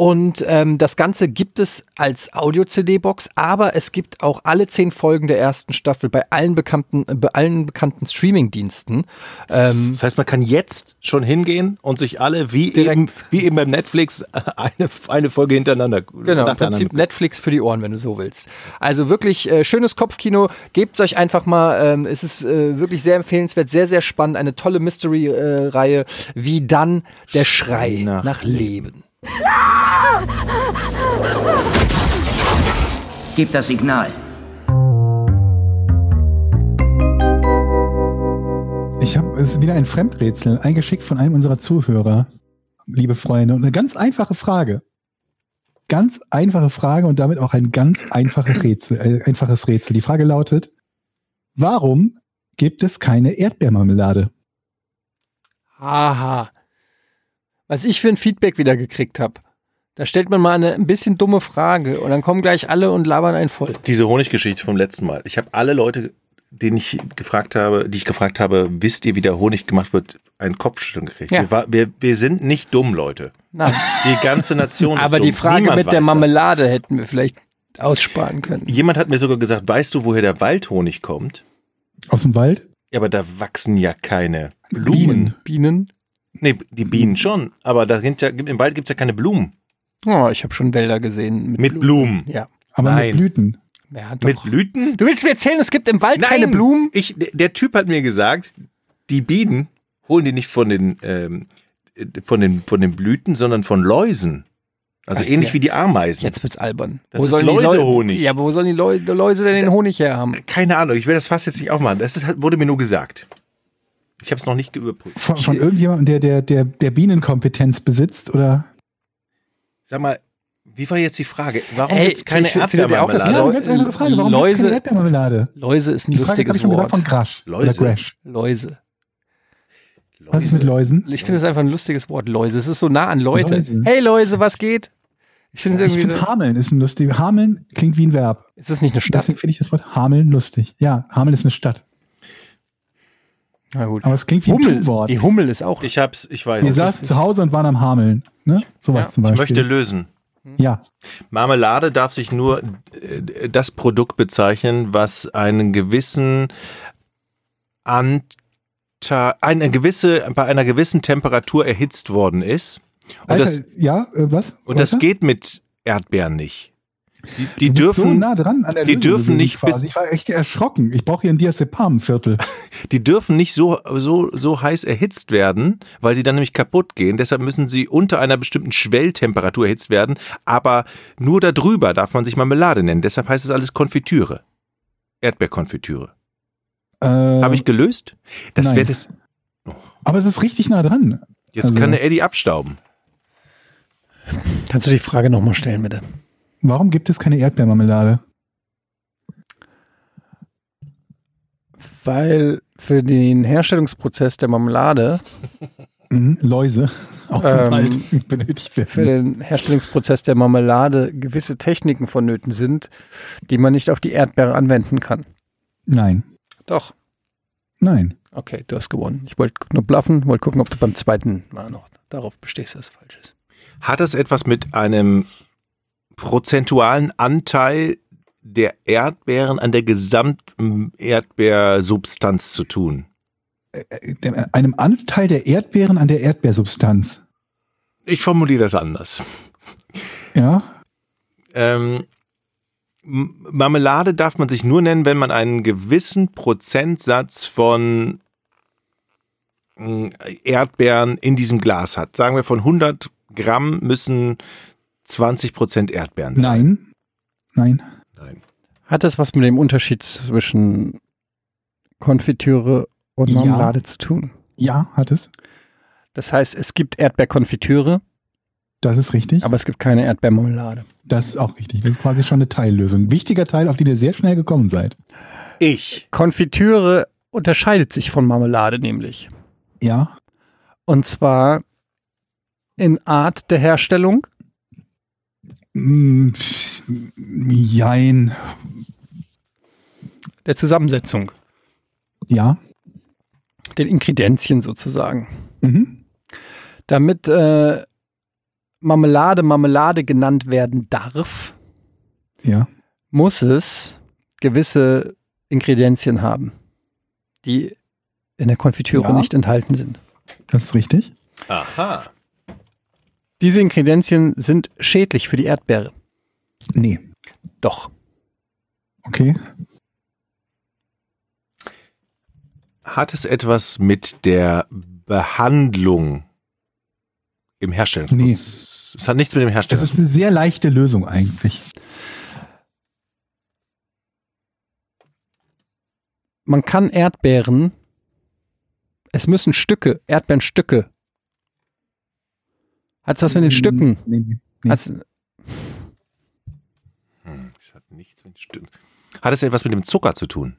Und ähm, das Ganze gibt es als Audio-CD-Box, aber es gibt auch alle zehn Folgen der ersten Staffel bei allen bekannten, äh, bei allen bekannten Streaming-Diensten. Ähm, das heißt, man kann jetzt schon hingehen und sich alle wie eben, wie eben beim Netflix eine, eine Folge hintereinander. Genau, im Prinzip Netflix für die Ohren, wenn du so willst. Also wirklich äh, schönes Kopfkino. Gebt es euch einfach mal. Ähm, es ist äh, wirklich sehr empfehlenswert, sehr, sehr spannend. Eine tolle Mystery-Reihe. wie dann der Schrei nach, nach Leben. Gib das Signal. Ich habe es wieder ein Fremdrätsel eingeschickt von einem unserer Zuhörer, liebe Freunde, und eine ganz einfache Frage. Ganz einfache Frage und damit auch ein ganz einfaches Rätsel. Äh, einfaches Rätsel. Die Frage lautet: Warum gibt es keine Erdbeermarmelade? Aha was ich für ein Feedback wieder gekriegt habe. Da stellt man mal eine ein bisschen dumme Frage und dann kommen gleich alle und labern einen voll. Diese Honiggeschichte vom letzten Mal. Ich habe alle Leute, denen ich gefragt habe, die ich gefragt habe, wisst ihr, wie der Honig gemacht wird, einen Kopfschütteln gekriegt. Ja. Wir, wir, wir, sind nicht dumm, Leute. Nein. Die ganze Nation ist Aber dumm. die Frage Niemand mit der Marmelade das. hätten wir vielleicht aussparen können. Jemand hat mir sogar gesagt, weißt du, woher der Waldhonig kommt? Aus dem Wald? Ja, aber da wachsen ja keine Blumen. Bienen. Bienen? Nee, die Bienen schon, aber da ja, im Wald gibt es ja keine Blumen. Oh, ich habe schon Wälder gesehen. Mit, mit Blumen. Ja. Aber Nein. mit Blüten. Ja, mit Blüten? Du willst mir erzählen, es gibt im Wald Nein, keine Blumen? Ich, der Typ hat mir gesagt, die Bienen holen die nicht von den, ähm, von den, von den Blüten, sondern von Läusen. Also Ach, ähnlich ja. wie die Ameisen. Jetzt wird's albern. Das wo ist Läusehonig. Ja, aber wo sollen die Läuse denn den Honig her haben? Keine Ahnung, ich will das fast jetzt nicht aufmachen. Das ist, wurde mir nur gesagt. Ich habe es noch nicht geüberprüft. Von, von irgendjemandem, der, der, der, der Bienenkompetenz besitzt, oder? Sag mal, wie war jetzt die Frage? Warum gibt es keine Erdbeermarmelade? Ja, eine ganz andere Frage. Warum Läuse, keine Erdbeermarmelade? Läuse ist ein die Frage lustiges Frage, Wort. von Grasch Läuse. oder Grash. Läuse. Läuse. Was ist mit Läusen? Ich finde es einfach ein lustiges Wort. Läuse. Es ist so nah an Leute. Läuse. Hey Läuse, was geht? Ich finde ich find Hameln ist ein lustig. Hameln klingt wie ein Verb. Ist das nicht eine Stadt? Deswegen finde ich das Wort Hameln lustig. Ja, Hameln ist eine Stadt. Na gut. Aber es klingt wie Hummel. ein Wort. Die Hummel ist auch. Ich hab's, ich weiß. Wir saßen zu Hause und waren am Hameln. Ne? Sowas ja. zum Beispiel. Ich möchte lösen. Ja. Marmelade darf sich nur äh, das Produkt bezeichnen, was einen gewissen Anteil, eine gewisse, bei einer gewissen Temperatur erhitzt worden ist. Und Alter, das, ja, äh, was? Und das geht mit Erdbeeren nicht. Die, die dürfen so nah dran an der die dürfen nicht bis, ich war echt erschrocken. Ich brauche hier ein Diazepam-Viertel. Die dürfen nicht so, so, so heiß erhitzt werden, weil die dann nämlich kaputt gehen. Deshalb müssen sie unter einer bestimmten Schwelltemperatur erhitzt werden. Aber nur darüber darf man sich Marmelade nennen. Deshalb heißt es alles Konfitüre. Erdbeerkonfitüre. Äh, Habe ich gelöst? Das wäre das. Oh. Aber es ist richtig nah dran. Jetzt also. kann der Eddie abstauben. Kannst du die Frage nochmal stellen, bitte? Warum gibt es keine Erdbeermarmelade? Weil für den Herstellungsprozess der Marmelade mhm, Läuse aus dem ähm, Wald benötigt werden. Für den Herstellungsprozess der Marmelade gewisse Techniken vonnöten sind, die man nicht auf die Erdbeere anwenden kann. Nein. Doch. Nein. Okay, du hast gewonnen. Ich wollte nur bluffen, wollte gucken, ob du beim zweiten Mal noch darauf bestehst, dass es falsch ist. Hat das etwas mit einem prozentualen Anteil der Erdbeeren an der Gesamterdbeersubstanz zu tun? Äh, äh, einem Anteil der Erdbeeren an der Erdbeersubstanz. Ich formuliere das anders. Ja. Ähm, Marmelade darf man sich nur nennen, wenn man einen gewissen Prozentsatz von mh, Erdbeeren in diesem Glas hat. Sagen wir von 100 Gramm müssen 20 Prozent Erdbeeren sein. Nein. Nein. Hat das was mit dem Unterschied zwischen Konfitüre und Ja. Marmelade zu tun? Ja, hat es. Das heißt, es gibt Erdbeerkonfitüre, Das ist richtig. aber es gibt keine Erdbeermarmelade. Das ist auch richtig. Das ist quasi schon eine Teillösung. Wichtiger Teil, auf den ihr sehr schnell gekommen seid. Ich. Konfitüre unterscheidet sich von Marmelade nämlich. Ja. Und zwar in Art der Herstellung. Mm, Jein. der Zusammensetzung, Ja. den Ingredienzien sozusagen. Mhm. Damit äh, Marmelade Marmelade genannt werden darf, Ja. muss es gewisse Ingredienzien haben, die in der Konfitüre Ja. nicht enthalten sind. Das ist richtig. Aha. Diese Ingredienzien sind schädlich für die Erdbeere. Nee. Doch. Okay. Hat es etwas mit der Behandlung im Herstellungsprozess? Es hat nichts mit dem Das Herstellen. ist eine sehr leichte Lösung eigentlich. Man kann Erdbeeren, es müssen Stücke, Erdbeerenstücke. Hat es was mit den Stücken? Nee, nee, nee. Hat's, Hm, es hat nichts mit Stück- Hat es etwas mit dem Zucker zu tun?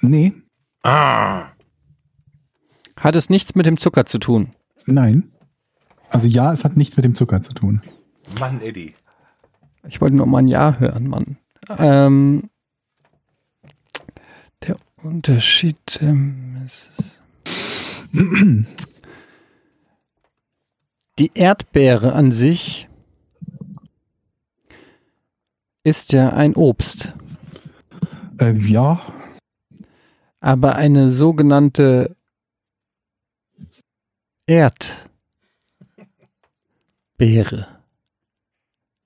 nee. Ah. hat es nichts mit dem Zucker zu tun? Nein. Also ja, es hat nichts mit dem Zucker zu tun. Mann, Eddie. Ich wollte nur mal ein Ja hören, Mann. Ähm, der Unterschied ähm, ist die Erdbeere an sich ist ja ein Obst, Äh, ja. aber eine sogenannte Erdbeere.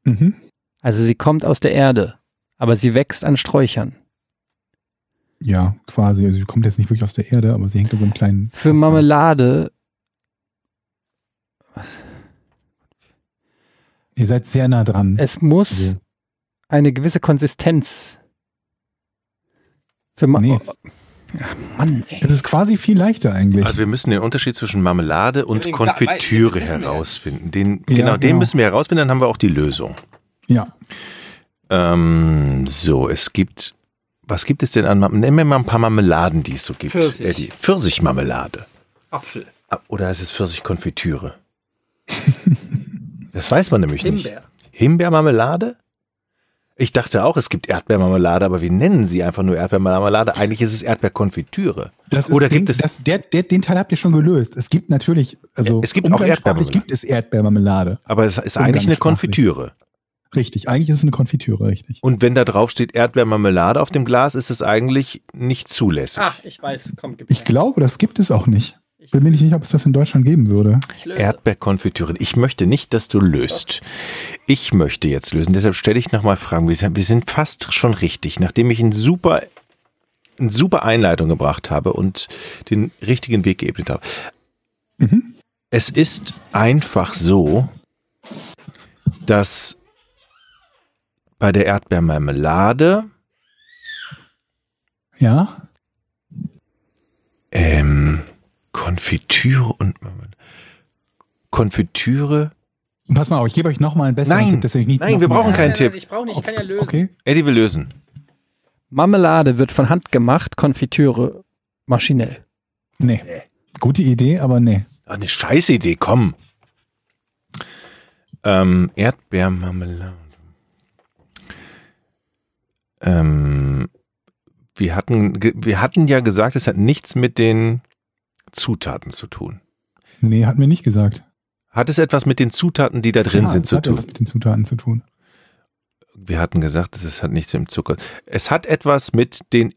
Mhm. Also sie kommt aus der Erde, aber sie wächst an Sträuchern. Ja, quasi. Also sie kommt jetzt nicht wirklich aus der Erde, aber sie hängt an so einem kleinen. Für Marmelade Ihr seid sehr nah dran. Es muss Mhm. eine gewisse Konsistenz. Für Ma Nee. Ach, Mann, ey. Es ist quasi viel leichter eigentlich. Also wir müssen den Unterschied zwischen Marmelade und Den- Konfitüre wir. herausfinden. Den, Ja, genau, den genau. müssen wir herausfinden, dann haben wir auch die Lösung. ja. Ähm, so, es gibt, was gibt es denn an, Marmeladen? Nenn mir mal ein paar Marmeladen, die es so gibt. Pfirsich. Eddie. Pfirsichmarmelade. Apfel. Ah, Oder ist es Pfirsichkonfitüre? das weiß man nämlich nicht. Himbeer. Himbeermarmelade? Ich dachte auch, es gibt Erdbeermarmelade, aber wir nennen sie einfach nur Erdbeermarmelade. Eigentlich ist es Erdbeerkonfitüre. Das ist Oder den, gibt es- das, der, der, den Teil habt ihr schon gelöst. Es gibt natürlich, also Es gibt auch Erdbeermarmelade. gibt es Erdbeermarmelade. Aber es ist eigentlich eine. Konfitüre. Richtig, eigentlich ist es eine Konfitüre, richtig. Und wenn da drauf steht Erdbeermarmelade auf dem Glas, ist es eigentlich nicht zulässig. Ah, ich weiß, komm, gib's Ich glaube, das gibt es auch nicht. Bin mir nicht sicher, ob es das in Deutschland geben würde. Erdbeerkonfitüre. Ich möchte nicht, dass du löst. Ich möchte jetzt lösen. Deshalb stelle ich nochmal Fragen. Wir sind, fast schon richtig. Nachdem ich eine super, eine super Einleitung gebracht habe und den richtigen Weg geebnet habe. Mhm. Es ist einfach so, dass bei der Erdbeermarmelade Ja? ähm, Konfitüre und Marmelade- Konfitüre. Pass mal auf, ich gebe euch nochmal einen besseren Nein, Tipp. dass ihr euch nicht nein, wir brauchen keinen Tipp. Ich brauche nicht, ich kann ja lösen. Okay. Eddie will lösen. Marmelade wird von Hand gemacht, Konfitüre maschinell. Nee. Gute Idee, aber nee. Ach, eine Scheißidee, komm. Ähm, Erdbeermarmelade. Ähm, wir hatten, wir hatten ja gesagt, es hat nichts mit den Zutaten zu tun. Nee, hat mir nicht gesagt. Hat es etwas mit den Zutaten, die da drin ja, sind, es zu hat tun? etwas mit den Zutaten zu tun. Wir hatten gesagt, es hat nichts mit dem Zucker. Es hat etwas mit den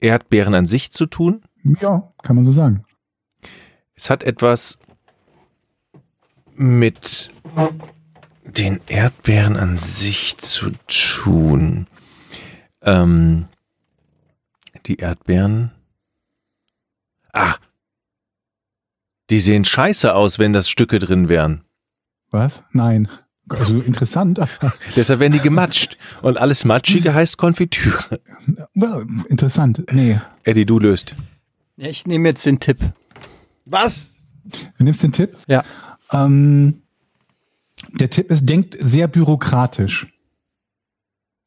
Erdbeeren an sich zu tun. Ja, kann man so sagen. Es hat etwas mit den Erdbeeren an sich zu tun. Ähm, die Erdbeeren. Ah. Die sehen scheiße aus, wenn das Stücke drin wären. Was? Nein. Also interessant. Deshalb werden die gematscht. Und alles Matschige heißt Konfitüre. Well, interessant. Nee. Eddie, du löst. Ja, ich nehme jetzt den Tipp. Was? Du nimmst den Tipp? Ja. Ähm, der Tipp ist, denkt sehr bürokratisch.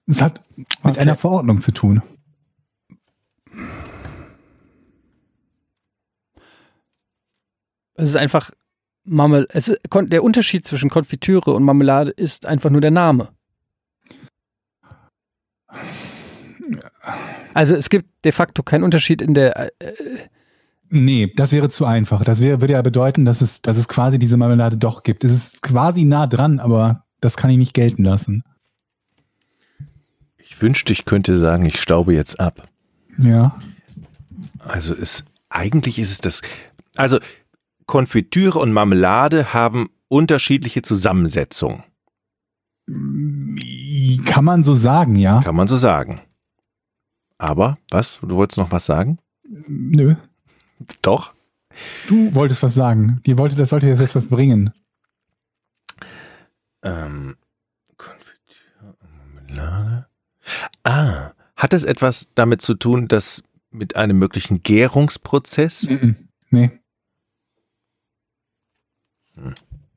Es hat mit Okay. einer Verordnung zu tun. Es ist einfach Marmel es ist, kon- der Unterschied zwischen Konfitüre und Marmelade ist einfach nur der Name. Also es gibt de facto keinen Unterschied in der äh, Nee, das wäre zu einfach. Das wäre, würde ja bedeuten, dass es, dass es quasi diese Marmelade doch gibt. Es ist quasi nah dran, aber das kann ich nicht gelten lassen. Ich wünschte, ich könnte sagen, ich staube jetzt ab. Ja. Also ist, eigentlich ist es das. Also Konfitüre und Marmelade haben unterschiedliche Zusammensetzungen, Kann man so sagen, ja? kann man so sagen. Aber, was? Du wolltest noch was sagen? Nö. Doch. Du wolltest was sagen. Die wollte, das sollte jetzt etwas bringen. Ähm, Konfitüre und Marmelade. Ah, hat es etwas damit zu tun, dass mit einem möglichen Gärungsprozess? Mhm. Nee.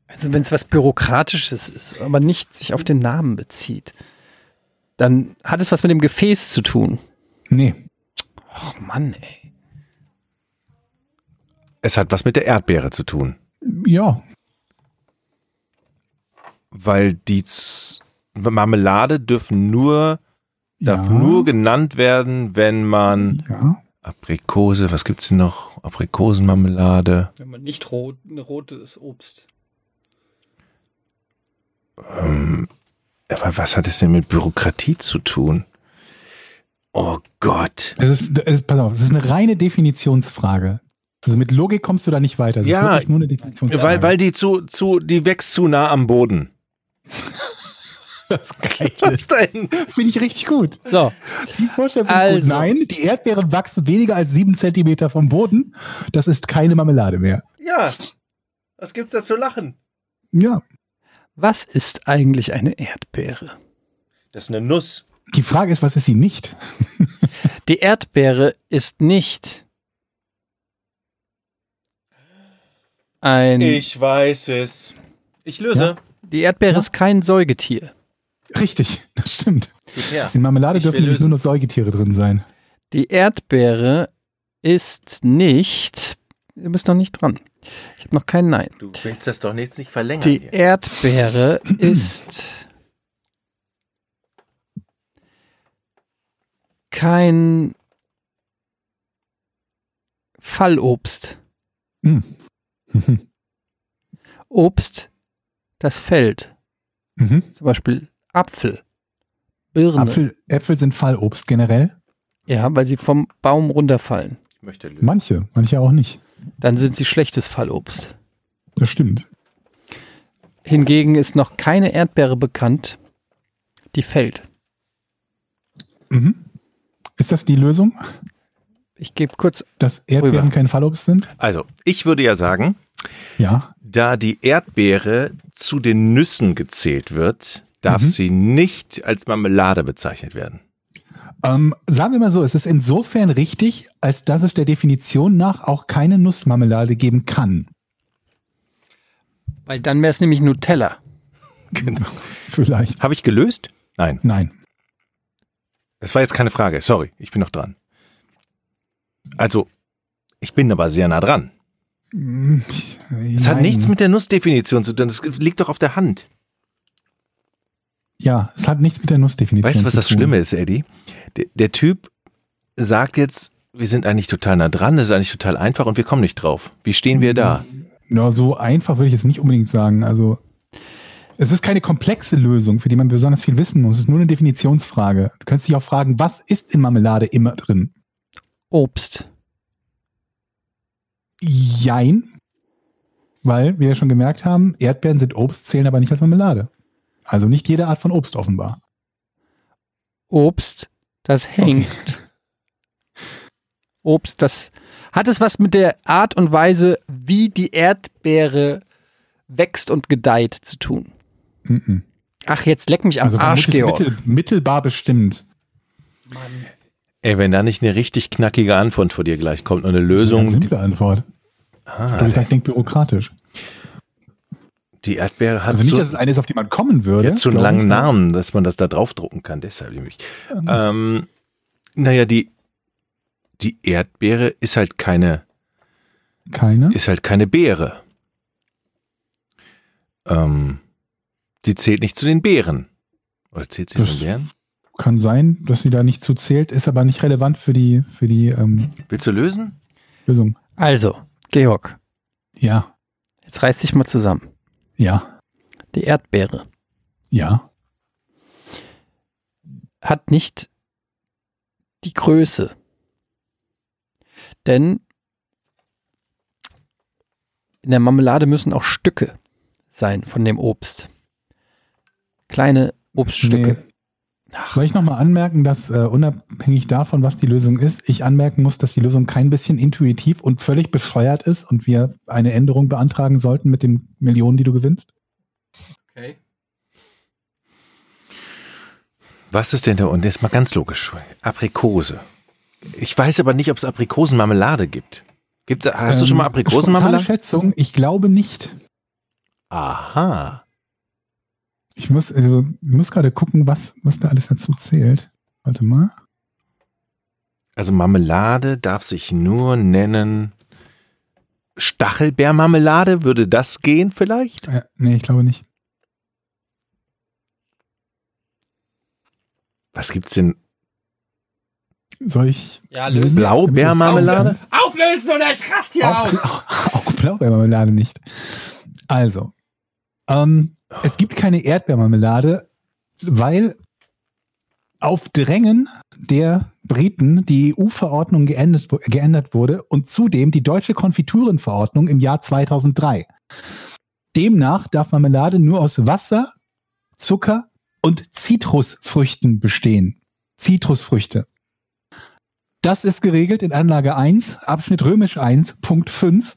Also wenn es was Bürokratisches ist, aber nicht sich auf den Namen bezieht, dann hat es was mit dem Gefäß zu tun. Nee. Ach Mann, ey. Es hat was mit der Erdbeere zu tun, Ja. weil die Z Marmelade dürfen nur darf ja. nur genannt werden, wenn man Ja. Aprikose, was gibt's denn noch? Aprikosenmarmelade. Wenn man nicht rot, ein rotes Obst. Ähm, aber was hat es denn mit Bürokratie zu tun? Oh Gott. Es ist, es ist, pass auf, es ist eine reine Definitionsfrage. Also mit Logik kommst du da nicht weiter. Es Ja, ist wirklich nur eine Definitionsfrage. Weil, weil die zu, zu, die wächst zu nah am Boden. das ist geil. Was denn? Finde ich richtig gut. So, Die Vorstellung Also. gut. Nein, die Erdbeeren wachsen weniger als sieben Zentimeter vom Boden. Das ist keine Marmelade mehr. Ja. Was gibt's da zu lachen? Ja. was ist eigentlich eine Erdbeere? Das ist eine Nuss. Die Frage ist, was ist sie nicht? Die Erdbeere ist nicht ein. Ich weiß es. Ich löse. Die Erdbeere Ja. ist kein Säugetier. Richtig, das stimmt. In Marmelade Ich dürfen nämlich nur noch Säugetiere drin sein. Die Erdbeere ist nicht. Du bist noch nicht dran. Ich habe noch kein Nein. Du willst das doch jetzt nicht verlängern. Die hier. Erdbeere ist kein Fallobst. Mhm. Obst, das fällt. Mhm. Zum Beispiel Apfel, Birne. Apfel, Äpfel sind Fallobst generell. Ja, weil sie vom Baum runterfallen. Ich möchte lösen. Manche, manche auch nicht. Dann sind sie schlechtes Fallobst. Das stimmt. Hingegen ist noch keine Erdbeere bekannt, die fällt. Mhm. Ist das die Lösung, Ich gebe kurz, dass Erdbeeren Rüber. kein Fallobst sind? Also, ich würde ja sagen, Ja. da die Erdbeere zu den Nüssen gezählt wird, darf Mhm. sie nicht als Marmelade bezeichnet werden. Ähm, sagen wir mal so, es ist insofern richtig, als dass es der Definition nach auch keine Nussmarmelade geben kann. weil dann wäre es nämlich Nutella. Genau. Vielleicht. Habe ich gelöst? Nein. Nein. Das war jetzt keine Frage. Sorry, ich bin noch dran. Also, ich bin aber sehr nah dran. Es hat nichts mit der Nussdefinition zu tun. Das liegt doch auf der Hand. Ja, es hat nichts mit der Nussdefinition Weißt du, was zu das tun. Schlimme ist, Eddie? Der, der Typ sagt jetzt, wir sind eigentlich total nah dran, das ist eigentlich total einfach und wir kommen nicht drauf. Wie stehen wir da? Ja, so einfach würde ich es nicht unbedingt sagen. Also, es ist keine komplexe Lösung, für die man besonders viel wissen muss. Es ist nur eine Definitionsfrage. Du kannst dich auch fragen, was ist in Marmelade immer drin? Obst. Jein. Weil, wie wir schon gemerkt haben, Erdbeeren sind Obst, zählen aber nicht als Marmelade. Also nicht jede Art von Obst offenbar. Obst Das hängt. Obst, das hat es was mit der Art und Weise, wie die Erdbeere wächst und gedeiht zu tun. Mhm. Ach, jetzt leck mich am Also Arsch, Georg. mittel, mittelbar bestimmt. Ey, wenn da nicht eine richtig knackige Antwort vor dir gleich kommt und eine Eine Lösung, die, simple Antwort. ah, Du gesagt, denk bürokratisch. Die Erdbeere hat Also nicht, so, dass es eine ist, auf die man kommen würde. jetzt so einen langen ich. Namen, dass man das da draufdrucken kann, deshalb nämlich. Ähm, naja, die, die Erdbeere ist halt keine, Keine? ist halt keine Beere. Ähm, die zählt nicht zu den Beeren. Oder zählt sie zu den Beeren? Kann sein, dass sie da nicht zu zählt, ist aber nicht relevant für die, für die ähm, Willst du lösen? Lösung. Also, Georg, Ja, jetzt reiß dich mal zusammen. Ja, Die Erdbeere ja. hat nicht die Größe. Denn in der Marmelade müssen auch Stücke sein von dem Obst. Kleine Obststücke. Nee. Soll ich nochmal anmerken, dass äh, unabhängig davon, was die Lösung ist, ich anmerken muss, dass die Lösung kein bisschen intuitiv und völlig bescheuert ist und wir eine Änderung beantragen sollten mit den Millionen, die du gewinnst? Okay. Was ist denn da unten? Jetzt mal ganz logisch. Aprikose. Ich weiß aber nicht, ob es Aprikosenmarmelade gibt. Gibt's, hast du schon mal Ähm, Aprikosenmarmelade? Schätzung, ich glaube nicht. Aha. Ich muss, also, muss gerade gucken, was, was da alles dazu zählt. Warte mal. Also Marmelade darf sich nur nennen Stachelbeermarmelade. Würde das gehen vielleicht? Äh, nee, ich glaube nicht. Was gibt's denn? Soll ich Ja, lösen? Blaubeermarmelade? Auflösen oder ich raste hier Auch, auch Blaubeermarmelade nicht. Also, ähm, es gibt keine Erdbeermarmelade, weil auf Drängen der Briten die EU-Verordnung geändert, geändert wurde und zudem die deutsche Konfiturenverordnung im Jahr 2003. Demnach darf Marmelade nur aus Wasser, Zucker und Zitrusfrüchten bestehen. Zitrusfrüchte. Das ist geregelt in Anlage 1, Abschnitt römisch 1, Punkt 5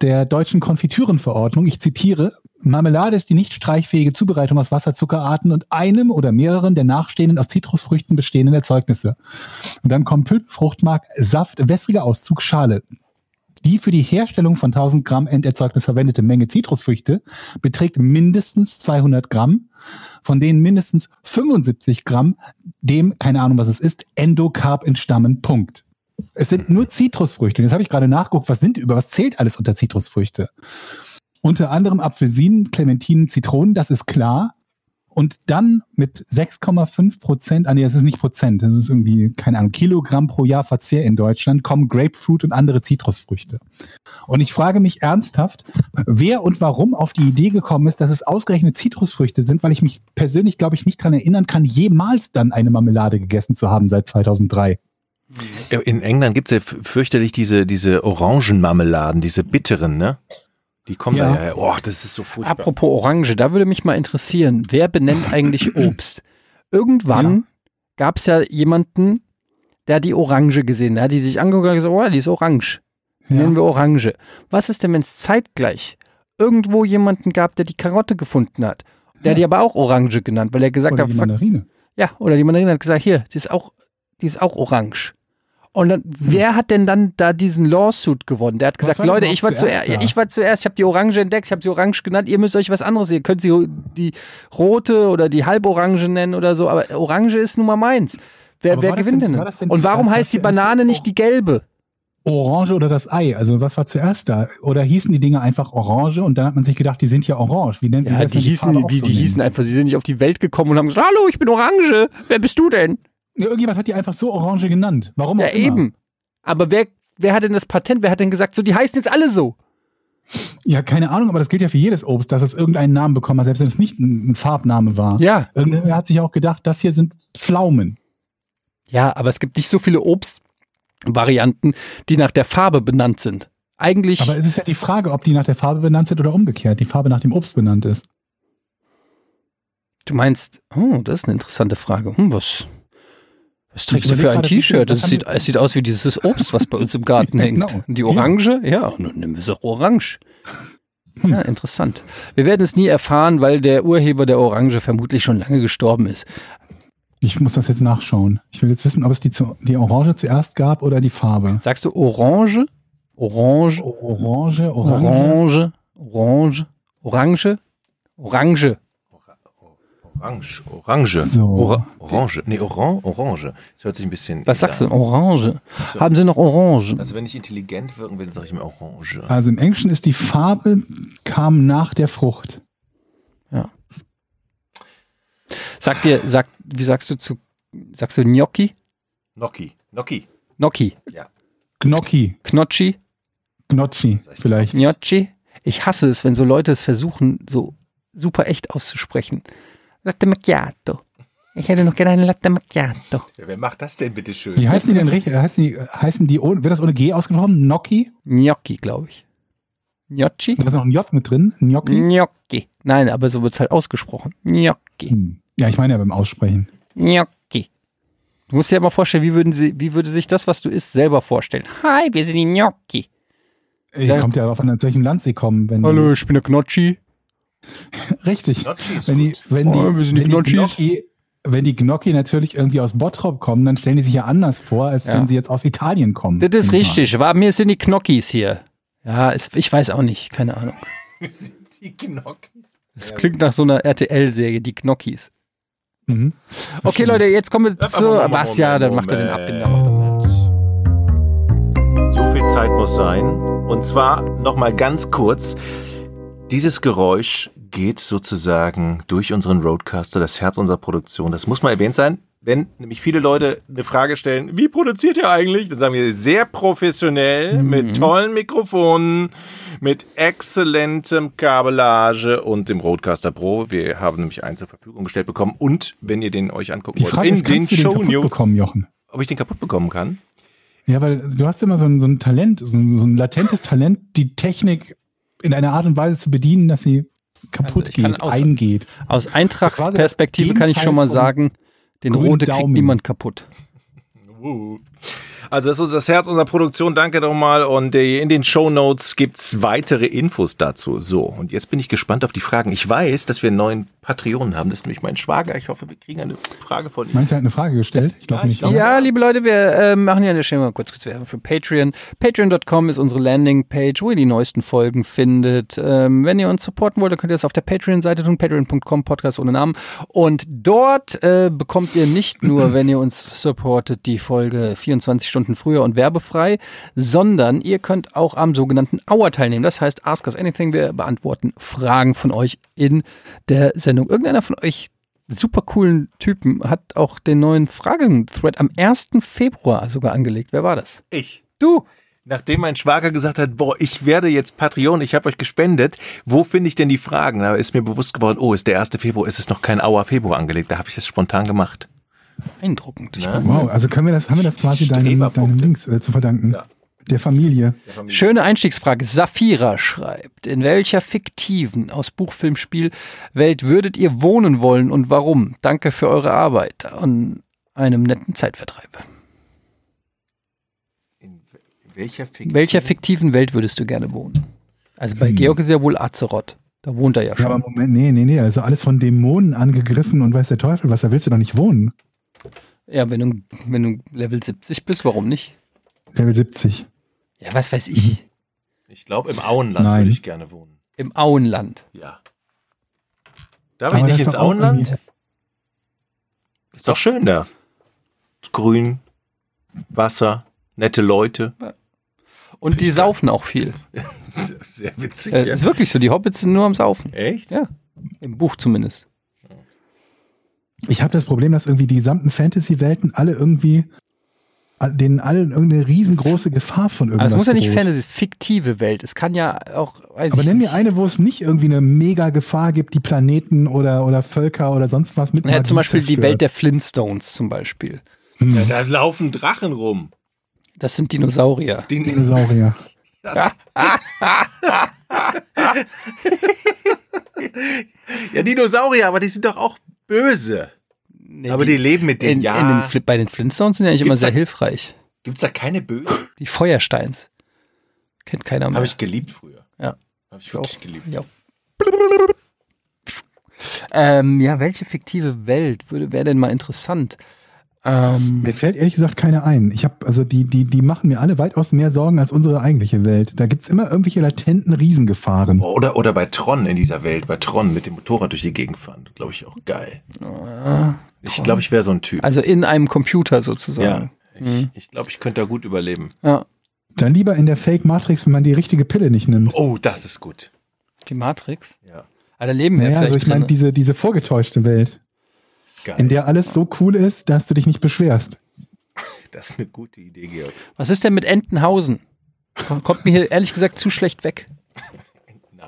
der deutschen Konfiturenverordnung. Ich zitiere, Marmelade ist die nicht streichfähige Zubereitung aus Wasserzuckerarten und einem oder mehreren der nachstehenden aus Zitrusfrüchten bestehenden Erzeugnisse. Und dann kommt Pülp, Fruchtmark, Saft, wässriger Auszug, Schale. Die für die Herstellung von 1000 Gramm Enderzeugnis verwendete Menge Zitrusfrüchte beträgt mindestens 200 Gramm, von denen mindestens 75 Gramm dem, keine Ahnung was es ist, Endokarp entstammen. Punkt. Es sind nur Zitrusfrüchte. Und jetzt habe ich gerade nachgeguckt, was sind über, was zählt alles unter Zitrusfrüchte? Unter anderem Apfelsinen, Clementinen, Zitronen, das ist klar. Und dann mit 6,5 Prozent, ah nee, das ist nicht Prozent, das ist irgendwie, keine Ahnung, Kilogramm pro Jahr Verzehr in Deutschland, kommen Grapefruit und andere Zitrusfrüchte. Und ich frage mich ernsthaft, wer und warum auf die Idee gekommen ist, dass es ausgerechnet Zitrusfrüchte sind, weil ich mich persönlich, glaube ich, nicht dran erinnern kann, jemals dann eine Marmelade gegessen zu haben seit 2003. In England gibt's ja f- fürchterlich diese, diese Orangenmarmeladen, diese bitteren, ne? Die kommen Ja. da ja her. Oh, das ist so furchtbar. Apropos Orange, da würde mich mal interessieren, wer benennt eigentlich Obst? Irgendwann gab es ja jemanden, der die Orange gesehen, der hat die sich angeguckt und gesagt, oh, die ist orange. Ja. Nennen wir Orange. Was ist denn, wenn es zeitgleich irgendwo jemanden gab, der die Karotte gefunden hat? Der hat die aber auch Orange genannt, weil er gesagt Oder hat, die fuck, Mandarine. ja, oder die Mandarine hat gesagt, hier, die ist auch, die ist auch orange. Und dann, wer hat denn dann da diesen Lawsuit gewonnen? Der hat gesagt, Leute, ich war zuerst da? ich war zuerst, ich habe die Orange entdeckt, ich habe sie Orange genannt, ihr müsst euch was anderes, ihr könnt sie die rote oder die halborange nennen oder so, aber Orange ist nun mal meins. Wer, wer gewinnt denn- war das denn Und warum heißt die Banane die- nicht die gelbe? Orange oder das Ei? Also was war zuerst da? Oder hießen die Dinge einfach Orange und dann hat man sich gedacht, die sind ja orange. Wie nennt Ja, die wenn hießen, so die nennen? hießen einfach, sie sind nicht auf die Welt gekommen und haben gesagt, hallo, ich bin Orange, wer bist du denn? Ja, Irgendjemand hat die einfach so Orange genannt. Warum Ja, auch immer. eben. Aber wer, wer hat denn das Patent, wer hat denn gesagt, so, die heißen jetzt alle so? Ja, keine Ahnung, aber das gilt ja für jedes Obst, dass es irgendeinen Namen bekommen hat, selbst wenn es nicht ein, ein Farbname war. Ja. Irgendwer hat sich auch gedacht, das hier sind Pflaumen. Ja, aber es gibt nicht so viele Obstvarianten, die nach der Farbe benannt sind. Eigentlich, Aber es ist ja die Frage, ob die nach der Farbe benannt sind oder umgekehrt, die Farbe nach dem Obst benannt ist. du meinst, oh, das ist eine interessante Frage. Hm, was, Was trägst Ich du für ein T-Shirt? Es sieht, wir- es sieht aus wie dieses Obst, was bei uns im Garten hängt. genau. Die Orange? Ja, nun nimm es auch orange. Ja, interessant. Wir werden es nie erfahren, weil der Urheber der Orange vermutlich schon lange gestorben ist. Ich muss das jetzt nachschauen. Ich will jetzt wissen, ob es die, die Orange zuerst gab oder die Farbe. Sagst du Orange? Orange? Orange, Orange. Orange? Orange? Orange? Orange. Orange, Orange. So. Ora Orange. Nee, Oran Orange. Das hört sich ein bisschen. Was sagst du? an. Orange. Haben Sie noch Orange? Also, wenn ich intelligent wirken will, sage ich mir Orange. Also im Englischen ist die Farbe kam nach der Frucht. Sag dir, sag, wie sagst du zu, sagst du Gnocchi? Gnocchi. Gnocchi. Gnocchi. Gnocchi, Knocchi? Gnocchi vielleicht. Gnocchi? Ich hasse es, wenn so Leute es versuchen, so super echt auszusprechen. Latte Macchiato. Ich hätte noch gerne eine Latte Macchiato. Ja, wer macht das denn bitte schön? Wie heißen die denn richtig? Heißen die, heißen die ohne, wird das ohne G ausgesprochen? Gnocchi? Gnocchi, glaube ich. Gnocchi? Da ist noch ein J mit drin. Gnocchi? Gnocchi. Nein, aber so wird es halt ausgesprochen. Gnocchi. Hm. Ja, ich meine ja beim Aussprechen. Gnocchi. Du musst dir mal vorstellen, wie, würden sie, wie würde sich das, was du isst, selber vorstellen? Hi, wir sind die Gnocchi. Äh, Ja. Kommt ja darauf an, aus welchem Land sie kommen. Wenn Hallo, ich bin der Gnocchi. Die, richtig. Wenn die, gut. wenn die, Oh, die wenn die Gnocchis. Gnocchi, wenn die Gnocchi natürlich irgendwie aus Bottrop kommen, dann stellen die sich ja anders vor, als Ja. wenn sie jetzt aus Italien kommen. Das ist richtig. War, mir sind die Knockis hier. Ja, ist, ich weiß auch nicht. Keine Ahnung. Wir sind die Gnocchis. Das klingt nach so einer RTL-Serie, die Knockis. Mhm. Okay, Leute, jetzt kommen wir zu. Moment, Was? Ja, dann macht er den. Abbinder. Macht er. So viel Zeit muss sein. Und zwar nochmal ganz kurz. Dieses Geräusch geht sozusagen durch unseren Roadcaster, das Herz unserer Produktion. Das muss mal erwähnt sein. Wenn nämlich viele Leute eine Frage stellen, wie produziert ihr eigentlich? Dann sagen wir sehr professionell, mit tollen Mikrofonen, mit exzellentem Kabellage und dem Roadcaster Pro. Wir haben nämlich einen zur Verfügung gestellt bekommen. Und wenn ihr den euch angucken Die wollt, Frage in ist, den den Show kaputt Notes, bekommen, Jochen? ob ich den kaputt bekommen kann. Ja, weil du hast immer so ein, so ein Talent, so ein, so ein latentes Talent, die Technik in einer Art und Weise zu bedienen, dass sie kaputt kann geht, aus- eingeht. Aus Eintracht-Perspektive kann ich schon mal sagen, den Rode kriegt niemand kaputt. Also das ist das Herz unserer Produktion. Danke nochmal. Und äh, in den Show Notes gibt's weitere Infos dazu. So, und jetzt bin ich gespannt auf die Fragen. Ich weiß, dass wir einen neuen Patreon haben. Das ist nämlich mein Schwager. Ich hoffe, wir kriegen eine Frage von ihm. Meinst du, er hat eine Frage gestellt? Ich glaube Ja, ich nicht. glaub-? Ja, liebe Leute, wir äh, machen ja eine mal kurz, kurz Werbung für Patreon. Patreon.com ist unsere Landingpage, wo ihr die neuesten Folgen findet. Ähm, wenn ihr uns supporten wollt, dann könnt ihr das auf der Patreon-Seite tun, patreon.com, Podcast ohne Namen. Und dort äh, bekommt ihr nicht nur, wenn ihr uns supportet, die Folge 24 Stunden früher und werbefrei, sondern ihr könnt auch am sogenannten Hour teilnehmen. Das heißt, Ask Us Anything. Wir beantworten Fragen von euch in der Sendung. Irgendeiner von euch super coolen Typen hat auch den neuen Fragen-Thread am 1. Februar sogar angelegt. Wer war das? Ich. Du! Nachdem mein Schwager gesagt hat, boah, ich werde jetzt Patreon, ich habe euch gespendet, wo finde ich denn die Fragen? Da ist mir bewusst geworden, oh, ist der 1. Februar, ist es noch kein Auer Februar angelegt. Da habe ich das spontan gemacht. Beeindruckend. Ich Na? Wow, also können wir das, haben wir das quasi deinem, deinem Links äh, zu verdanken? Ja. Der Familie. Schöne Einstiegsfrage. Safira schreibt, in welcher fiktiven aus Buch, Film, Spiel Welt würdet ihr wohnen wollen und warum? Danke für eure Arbeit an einem netten Zeitvertreib. In welcher Fiktion? Welcher fiktiven Welt würdest du gerne wohnen? Also bei Hm. Georg ist ja wohl Azeroth. Da wohnt er ja Ja, aber schon. Moment, nee, nee, nee. Also alles von Dämonen angegriffen und weiß der Teufel was, da willst du doch nicht wohnen. Ja, wenn du, wenn du Level 70 bist, warum nicht? Level 70. Ja, was weiß ich. Ich glaube, im Auenland Nein. würde ich gerne wohnen. Im Auenland. Ja. Darf ich Aber nicht das ist ins Auenland? irgendwie- Ist doch schön da. Grün, Wasser, nette Leute. Und die saufen auch viel. Sehr witzig. Äh, ist wirklich so, die Hobbits sind nur am Saufen. Echt? Ja. Im Buch zumindest. Ich habe das Problem, dass irgendwie die gesamten Fantasy-Welten alle irgendwie, denen allen irgendeine riesengroße Gefahr von irgendwas Aber es muss ja nicht droht. Fantasy, es ist fiktive Welt. Es kann ja auch, weiß Aber ich nenn mir eine, wo es nicht irgendwie eine mega Gefahr gibt, die Planeten oder, oder Völker oder sonst was mit Ja, Magie zum Beispiel die zerstört. Welt der Flintstones zum Beispiel. Hm. Ja, da laufen Drachen rum. Das sind Dinosaurier. Die, Dinosaurier. ja, Dinosaurier, aber die sind doch auch böse. Nee, Aber die leben mit in, den, ja. in den, bei den Flintstones sind ja eigentlich immer sehr da- hilfreich. Gibt's da keine Bösen? Die Feuersteins. Kennt keiner mehr. Habe ich geliebt früher. Ja. Habe ich wirklich geliebt. Ja. Ähm, ja, welche fiktive Welt würde wäre denn mal interessant? Ähm, Mir fällt ehrlich gesagt keine ein. Ich habe also die die die machen mir alle weitaus mehr Sorgen als unsere eigentliche Welt. Da gibt's immer irgendwelche latenten Riesengefahren. Oder, oder bei Tron in dieser Welt, bei Tron mit dem Motorrad durch die Gegend fahren. Glaube ich auch geil. Ich glaube, ich wäre so ein Typ. also in einem Computer ja. sozusagen. Ich, ich glaube, ich könnte da gut überleben. Ja. Dann lieber in der Fake Matrix, wenn man die richtige Pille nicht nimmt. Oh, das ist gut. Die Matrix. Ja. Ah, da leben wir Naja, vielleicht also ich meine diese diese vorgetäuschte Welt. In der alles so cool ist, dass du dich nicht beschwerst. das ist eine gute Idee, Georg. Was ist denn mit Entenhausen? Kommt mir hier ehrlich gesagt zu schlecht weg.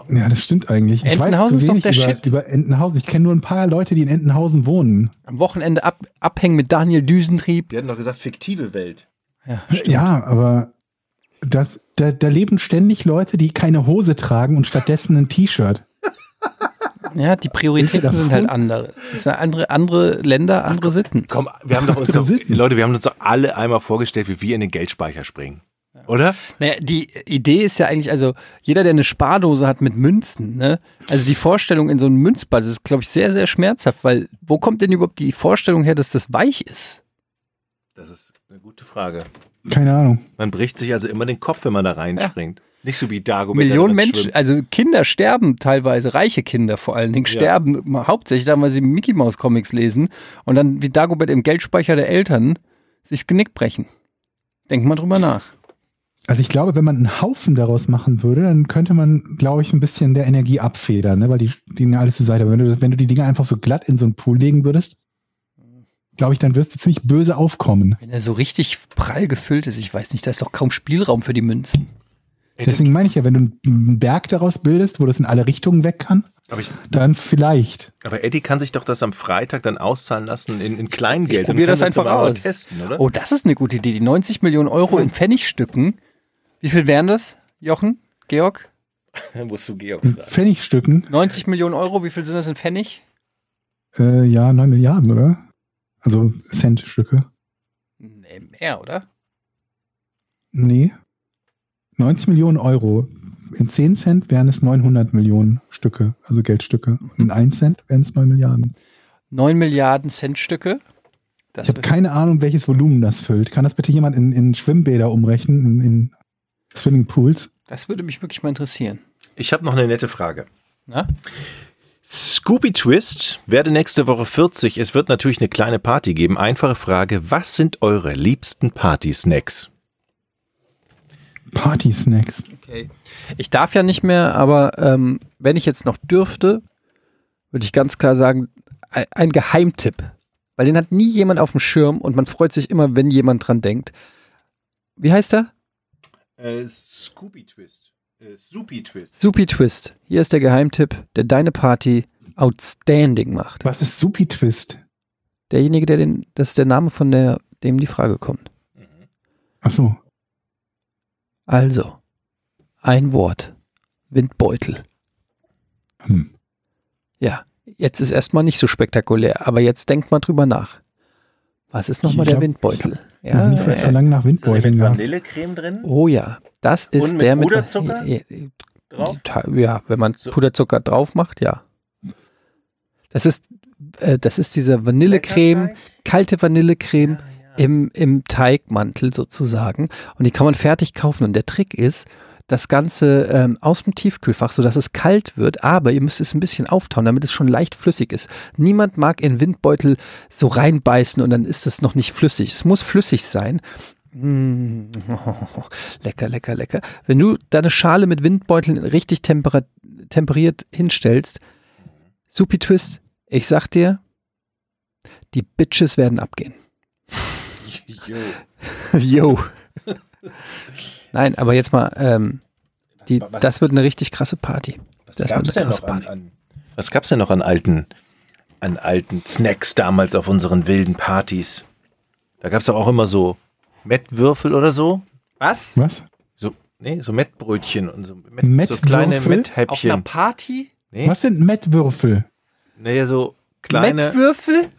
Ja, das stimmt eigentlich. Ich weiß Entenhausen zu ist doch wenig der über, Shit. über Entenhausen. Ich kenne nur ein paar Leute, die in Entenhausen wohnen. Am Wochenende ab, abhängen mit Daniel Düsentrieb. Wir hatten doch gesagt, fiktive Welt. Ja, Ja, aber das, da, da leben ständig Leute, die keine Hose tragen und stattdessen ein T-Shirt. Ja die Prioritäten sind halt andere. Das sind andere, andere Länder, andere Sitten. Komm, wir haben doch uns doch, Sitten. Leute, wir haben uns doch alle einmal vorgestellt, wie wir in den Geldspeicher springen. Oder? Naja, die Idee ist ja eigentlich, also jeder, der eine Spardose hat mit Münzen, ne? Also die Vorstellung in so einem Münzball, das ist, glaube ich, sehr, sehr schmerzhaft, weil wo kommt denn überhaupt die Vorstellung her, dass das weich ist? Das ist eine gute Frage. Keine Ahnung. Man bricht sich also immer den Kopf, wenn man da reinspringt. Nicht so wie Dagobert. Millionen Menschen, schwimmt. also Kinder sterben teilweise, reiche Kinder vor allen Dingen, Ja. sterben hauptsächlich dann, weil sie Mickey Mouse Comics lesen und dann wie Dagobert im Geldspeicher der Eltern sich das Genick brechen. Denk mal drüber nach. Also ich glaube, wenn man einen Haufen daraus machen würde, dann könnte man, glaube ich, ein bisschen der Energie abfedern, ne? weil die liegen ja alles zur Seite. Aber wenn du, das, wenn du die Dinger einfach so glatt in so einen Pool legen würdest, glaube ich, dann wirst du ziemlich böse aufkommen. Wenn er so richtig prall gefüllt ist, ich weiß nicht, da ist doch kaum Spielraum für die Münzen. Deswegen meine ich ja, wenn du einen Berg daraus bildest, wo das in alle Richtungen weg kann, aber, ich, dann vielleicht. aber Eddie kann sich doch das am Freitag dann auszahlen lassen in, in Kleingeld. Ich probier und kann das einfach aus. testen, oder? Oh, das ist eine gute Idee. Die 90 Millionen Euro in Pfennigstücken. Wie viel wären das, Jochen? Georg? Musst du Georg In fragen. Pfennigstücken, 90 Millionen Euro, wie viel sind das in Pfennig? äh, ja, 9 Milliarden, oder? Also Centstücke. Nee, mehr, oder? Nee. 90 Millionen Euro. In 10 Cent wären es 900 Millionen Stücke, also Geldstücke. Und in 1 Cent wären es 9 Milliarden. 9 Milliarden Centstücke. Das Ich habe keine Ahnung, welches Volumen das füllt. Kann das bitte jemand in, in Schwimmbäder umrechnen, in, in Swimmingpools? das würde mich wirklich mal interessieren. Ich habe noch eine nette Frage. Na? Scooby Twist werde nächste Woche 40. Es wird natürlich eine kleine Party geben. Einfache Frage: Was sind eure liebsten Party-Snacks? Party-Snacks. Okay. Ich darf ja nicht mehr, aber ähm, wenn ich jetzt noch dürfte, würde ich ganz klar sagen, ein, Geheimtipp. Weil den hat nie jemand auf dem Schirm und man freut sich immer, wenn jemand dran denkt. Wie heißt er? Äh, Scooby Twist. Äh, Soupy Twist. Supi Twist. Hier ist der Geheimtipp, der deine Party outstanding macht. Was ist Supi Twist? Derjenige, der den, das ist der Name von der, dem die Frage kommt. Ach so. Also, ein Wort. Windbeutel. Hm. Ja, jetzt ist erstmal nicht so spektakulär, aber jetzt denkt mal drüber nach. Was ist nochmal der glaub, Windbeutel? Ja, das sind vielleicht Verlangen nach Ist das Windbeuteln mit gehabt. Vanillecreme drin? Oh ja, das ist Und mit der mit Puderzucker Ja, Drauf? Ja, wenn man So. Puderzucker drauf macht, ja. Das ist, äh, das ist diese Vanillecreme, kalte Vanillecreme ja. Im, im Teigmantel sozusagen. Und die kann man fertig kaufen. Und der Trick ist, das Ganze ähm, aus dem Tiefkühlfach, sodass es kalt wird, aber ihr müsst es ein bisschen auftauen, damit es schon leicht flüssig ist. Niemand mag in Windbeutel so reinbeißen und dann ist es noch nicht flüssig. Es muss flüssig sein. Mm, lecker, lecker, lecker. Wenn du deine Schale mit Windbeuteln richtig temperiert hinstellst, Supi Twist, ich sag dir, die Bitches werden abgehen. Jo. Yo. Nein, aber jetzt mal, ähm, die, Was- was- das wird eine richtig krasse Party. Was Das gab's denn noch an, an Was gab's denn noch an alten an alten Snacks damals auf unseren wilden Partys? Da gab's doch auch immer so Mettwürfel oder so. Was? Was? So, nee, so Mettbrötchen und so, Mett, so kleine Auf einer Metthäppchen. Party? Nee, Was sind Mettwürfel? naja, so kleine. Mettwürfel?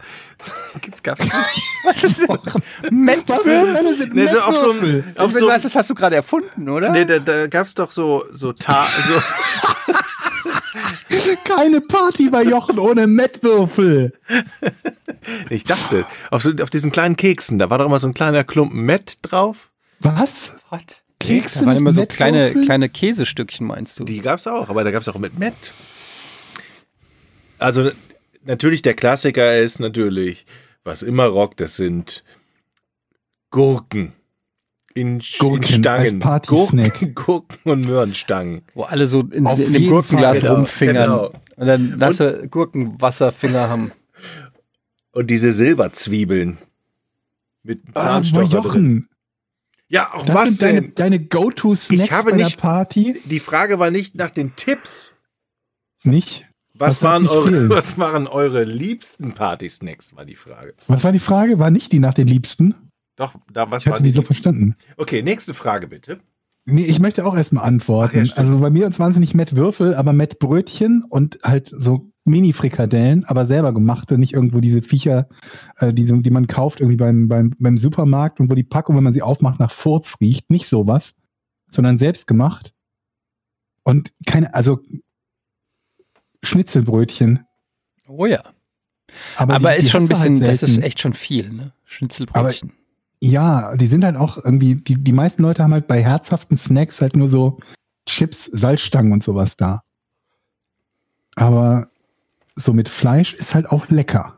Gab's nicht? Was ist denn? Mettwürfel? Sind Nee, so auf so auf so, das hast du gerade erfunden, oder? nee, da, da gab's doch so, so, Ta so Keine Party bei Jochen ohne Mettwürfel. ich dachte, auf, so, auf diesen kleinen Keksen, da war doch immer so ein kleiner Klumpen Mett drauf. Was? What? Kekse Da waren immer so kleine, kleine Käsestückchen, meinst du? Die gab's auch, aber da gab's auch mit Mett. Also natürlich der Klassiker ist natürlich, was immer rockt, das sind Gurken. In, Gurken in Stangen. als. Gurken, Gurken und Möhrenstangen. Wo alle so in, Auf in dem Gurkenglas Fall. rumfingern. Genau. Und dann nasse Gurkenwasserfinger haben. Und diese Silberzwiebeln. Mit Ah, Zahnstocher drin. Jochen, Ja, auch das was sind deine, denn? deine Go-To-Snacks Ich habe bei der nicht- Party? Die Frage war nicht nach den Tipps. Nicht? Was, Was waren eure, was waren eure liebsten Party-Snacks, war die Frage. Was war die Frage? War nicht die nach den Liebsten? Doch, da, was Ich hatte war die so verstanden. Okay, nächste Frage bitte. Nee, ich möchte auch erstmal antworten. Ja, also bei mir waren es nicht Mettwürfel, aber Mettbrötchen und halt so Mini-Frikadellen, aber selber gemachte, nicht irgendwo diese Viecher, äh, die, die man kauft irgendwie beim, beim, beim Supermarkt und wo die Packung, wenn man sie aufmacht, nach Furz riecht. Nicht sowas, sondern selbst gemacht. Und keine, also Schnitzelbrötchen. Oh ja. Aber, Aber die, die ist schon ein bisschen, halt das ist echt schon viel, ne? Schnitzelbrötchen. Ja, die sind halt auch irgendwie, die, die meisten Leute haben halt bei herzhaften Snacks halt nur so Chips, Salzstangen und sowas da. Aber so mit Fleisch ist halt auch lecker.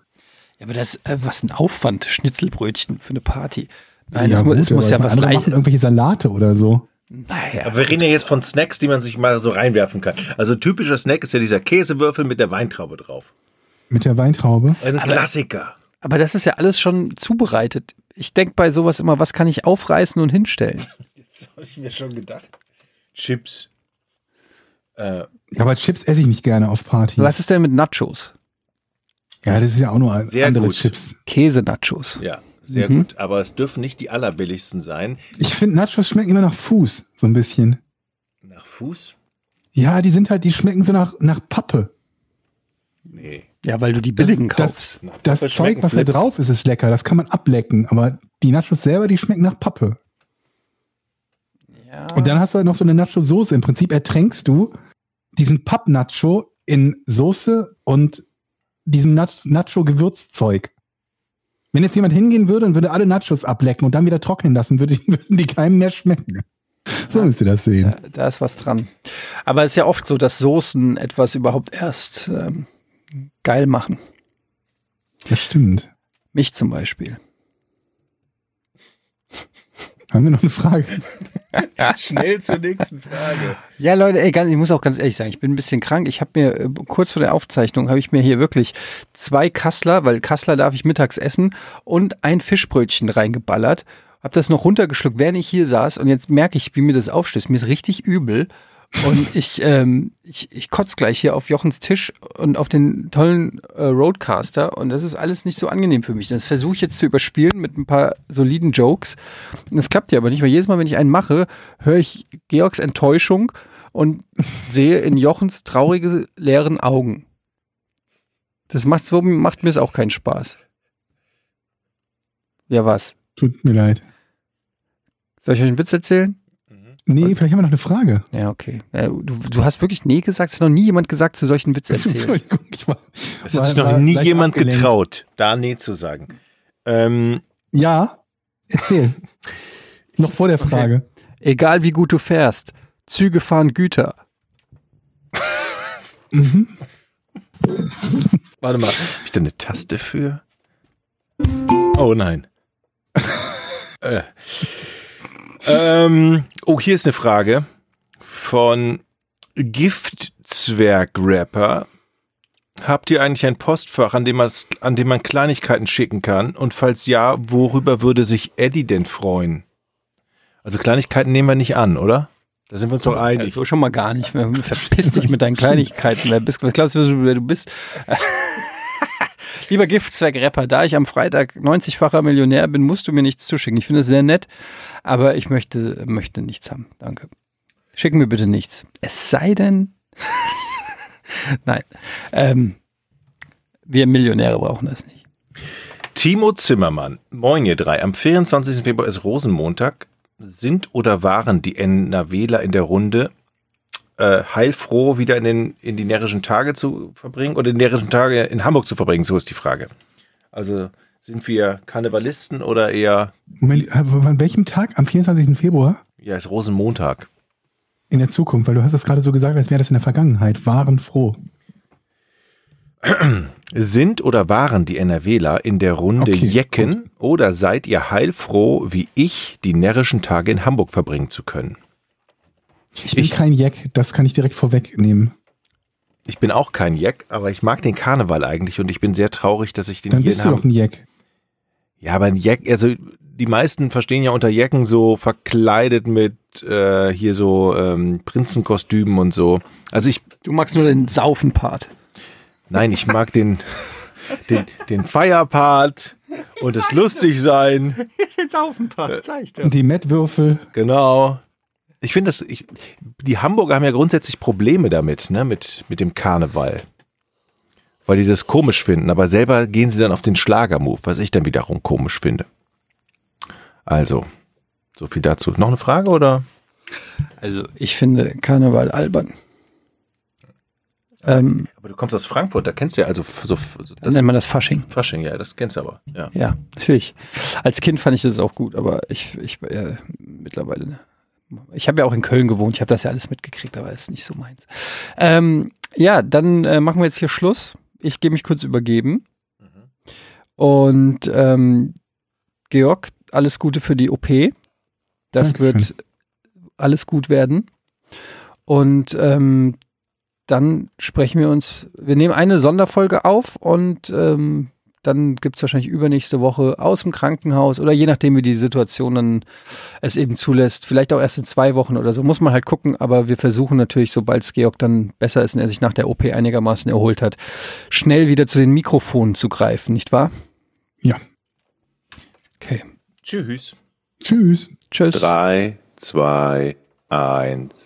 Ja, aber das, äh, was ein Aufwand, Schnitzelbrötchen für eine Party. Nein, ja, das mu- gut, es muss aber ja was leicht. irgendwelche Salate oder so. Naja, Aber wir reden ja jetzt von Snacks, die man sich mal so reinwerfen kann. Also typischer Snack ist ja dieser Käsewürfel mit der Weintraube drauf. Mit der Weintraube. Also ein Aber- Klassiker. aber das ist ja alles schon zubereitet. Ich denke bei sowas immer, was kann ich aufreißen und hinstellen? Das habe ich mir schon gedacht. Chips. Äh, Ja, aber Chips esse ich nicht gerne auf Partys. Was ist denn mit Nachos? Ja, das ist ja auch nur Sehr andere gut. Chips. Käse-Nachos. ja, sehr Mhm. gut. Aber es dürfen nicht die allerbilligsten sein. Ich finde, Nachos schmecken immer nach Fuß, so ein bisschen. Nach Fuß? Ja, die sind halt, die schmecken so nach, nach Pappe. Nee. Ja, weil du die billigen das- kaufst. Das Pappe Zeug, was da Flips. drauf ist, ist lecker. Das kann man ablecken. Aber die Nachos selber, die schmecken nach Pappe. Ja. Und dann hast du halt noch so eine Nacho-Soße. Im Prinzip ertränkst du diesen Papp-Nacho in Soße und diesem Nach- Nacho-Gewürzzeug. Wenn jetzt jemand hingehen würde und würde alle Nachos ablecken und dann wieder trocknen lassen, würde, würden die keinem mehr schmecken. So müsst ihr das sehen. Da, da ist was dran. Aber es ist ja oft so, dass Soßen etwas überhaupt erst ähm, geil machen. Das stimmt. Mich zum Beispiel. Haben wir noch eine Frage? Schnell zur nächsten Frage. Ja, Leute, ey, ich muss auch ganz ehrlich sagen, ich bin ein bisschen krank. Ich habe mir äh, kurz vor der Aufzeichnung habe ich mir hier wirklich zwei Kassler, weil Kassler darf ich mittags essen, und ein Fischbrötchen reingeballert. Hab das noch runtergeschluckt, während ich hier saß und jetzt merke ich, wie mir das aufstößt. Mir ist richtig übel und ich, ähm, ich, ich kotz gleich hier auf Jochens Tisch und auf den tollen äh, Roadcaster und das ist alles nicht so angenehm für mich. Das versuche ich jetzt zu überspielen mit ein paar soliden Jokes. Und Das klappt ja aber nicht, weil jedes Mal, wenn ich einen mache, höre ich Georgs Enttäuschung und sehe in Jochens traurige, leeren Augen. Das macht, so macht mir es auch keinen Spaß. Ja, was? Tut mir leid. Soll ich euch einen Witz erzählen? Nee, vielleicht haben wir noch eine Frage. Ja, okay. Ja, du, du hast wirklich nee gesagt. Es hat noch nie jemand gesagt, zu solchen Witz erzählen. Entschuldigung, ich war, Es hat war- sich noch nie jemand abgelenkt. getraut, da nee zu sagen. Ähm, Ja, erzähl. noch vor der Frage. Egal wie gut du fährst, Züge fahren Güter. Mhm. warte mal, habe ich da eine Taste für? Oh nein. äh. Ähm, oh, hier ist eine Frage von Giftzwerg-Rapper. Habt ihr eigentlich ein Postfach, an dem, man, an dem man Kleinigkeiten schicken kann? Und falls ja, worüber würde sich Eddie denn freuen? Also Kleinigkeiten nehmen wir nicht an, oder? Da sind wir uns doch einig. Also schon mal gar nicht. Verpiss dich mit deinen Kleinigkeiten. Wer bist, was glaubst du, wer du bist? Lieber Giftzwerg-Rapper, da ich am Freitag 90-facher Millionär bin, musst du mir nichts zuschicken. Ich finde es sehr nett, aber ich möchte, möchte nichts haben. Danke. Schick mir bitte nichts. Es sei denn. Nein. Ähm, Wir Millionäre brauchen das nicht. Timo Zimmermann, moin ihr drei. Am 24. Februar ist Rosenmontag. Sind oder waren die NRWler in der Runde äh, heilfroh, wieder in, den, in die närrischen Tage zu verbringen oder die närrischen Tage in Hamburg zu verbringen? So ist die Frage. Also sind wir Karnevalisten oder eher. Moment, äh, an welchem Tag? Am 24. Februar? Ja, ist Rosenmontag. In der Zukunft, weil du hast es gerade so gesagt, als wäre das in der Vergangenheit. Waren froh. Sind oder waren die NRWler in der Runde Okay, Jecken gut. oder seid ihr heilfroh, wie ich, die närrischen Tage in Hamburg verbringen zu können? Ich bin Ich- kein Jack, das kann ich direkt vorwegnehmen. Ich bin auch kein Jack, aber ich mag den Karneval eigentlich und ich bin sehr traurig, dass ich den Dann hier bist in du doch ein Jack. Ja, aber ein Jack, also die meisten verstehen ja unter Jacken so verkleidet mit äh, hier so ähm, Prinzenkostümen und so. Also ich, Du magst nur den Saufen-Part. nein, ich mag den, den, den Feierpart und das lustig sein. Den Saufen-Part, sag ich dir. Und die Mettwürfel. Genau. Ich finde das, ich, die Hamburger haben ja grundsätzlich Probleme damit, ne, mit, mit dem Karneval. Weil die das komisch finden, aber selber gehen sie dann auf den Schlagermove, was ich dann wiederum komisch finde. Also, so viel dazu. Noch eine Frage oder? Also, ich finde Karneval albern. Ähm, Aber du kommst aus Frankfurt, da kennst du ja also so das nennt man das Fasching. Fasching, ja, das kennst du aber. Ja. Ja, natürlich. Als Kind fand ich das auch gut, aber ich, ich äh, mittlerweile. Ich habe ja auch in Köln gewohnt, ich habe das ja alles mitgekriegt, aber ist nicht so meins. Ähm, ja, dann äh, machen wir jetzt hier Schluss. Ich gehe mich kurz übergeben. Und ähm, Georg, alles Gute für die OP. Das Dankeschön. wird alles gut werden. Und ähm, dann sprechen wir uns, wir nehmen eine Sonderfolge auf und ähm, dann gibt es wahrscheinlich übernächste Woche aus dem Krankenhaus oder je nachdem, wie die Situation dann es eben zulässt, vielleicht auch erst in zwei Wochen oder so, muss man halt gucken, aber wir versuchen natürlich, sobald es Georg dann besser ist und er sich nach der OP einigermaßen erholt hat, schnell wieder zu den Mikrofonen zu greifen, nicht wahr? Ja. Okay. Tschüss. Tschüss. Tschüss. Drei, zwei, eins.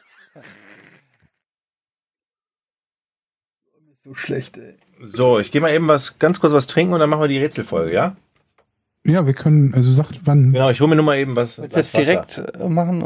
So schlecht, ey. So, ich gehe mal eben was, ganz kurz was trinken und dann machen wir die Rätselfolge, ja? Ja, wir können, also sagt wann. Genau, ich hole mir nur mal eben was. Willst du jetzt direkt äh, machen?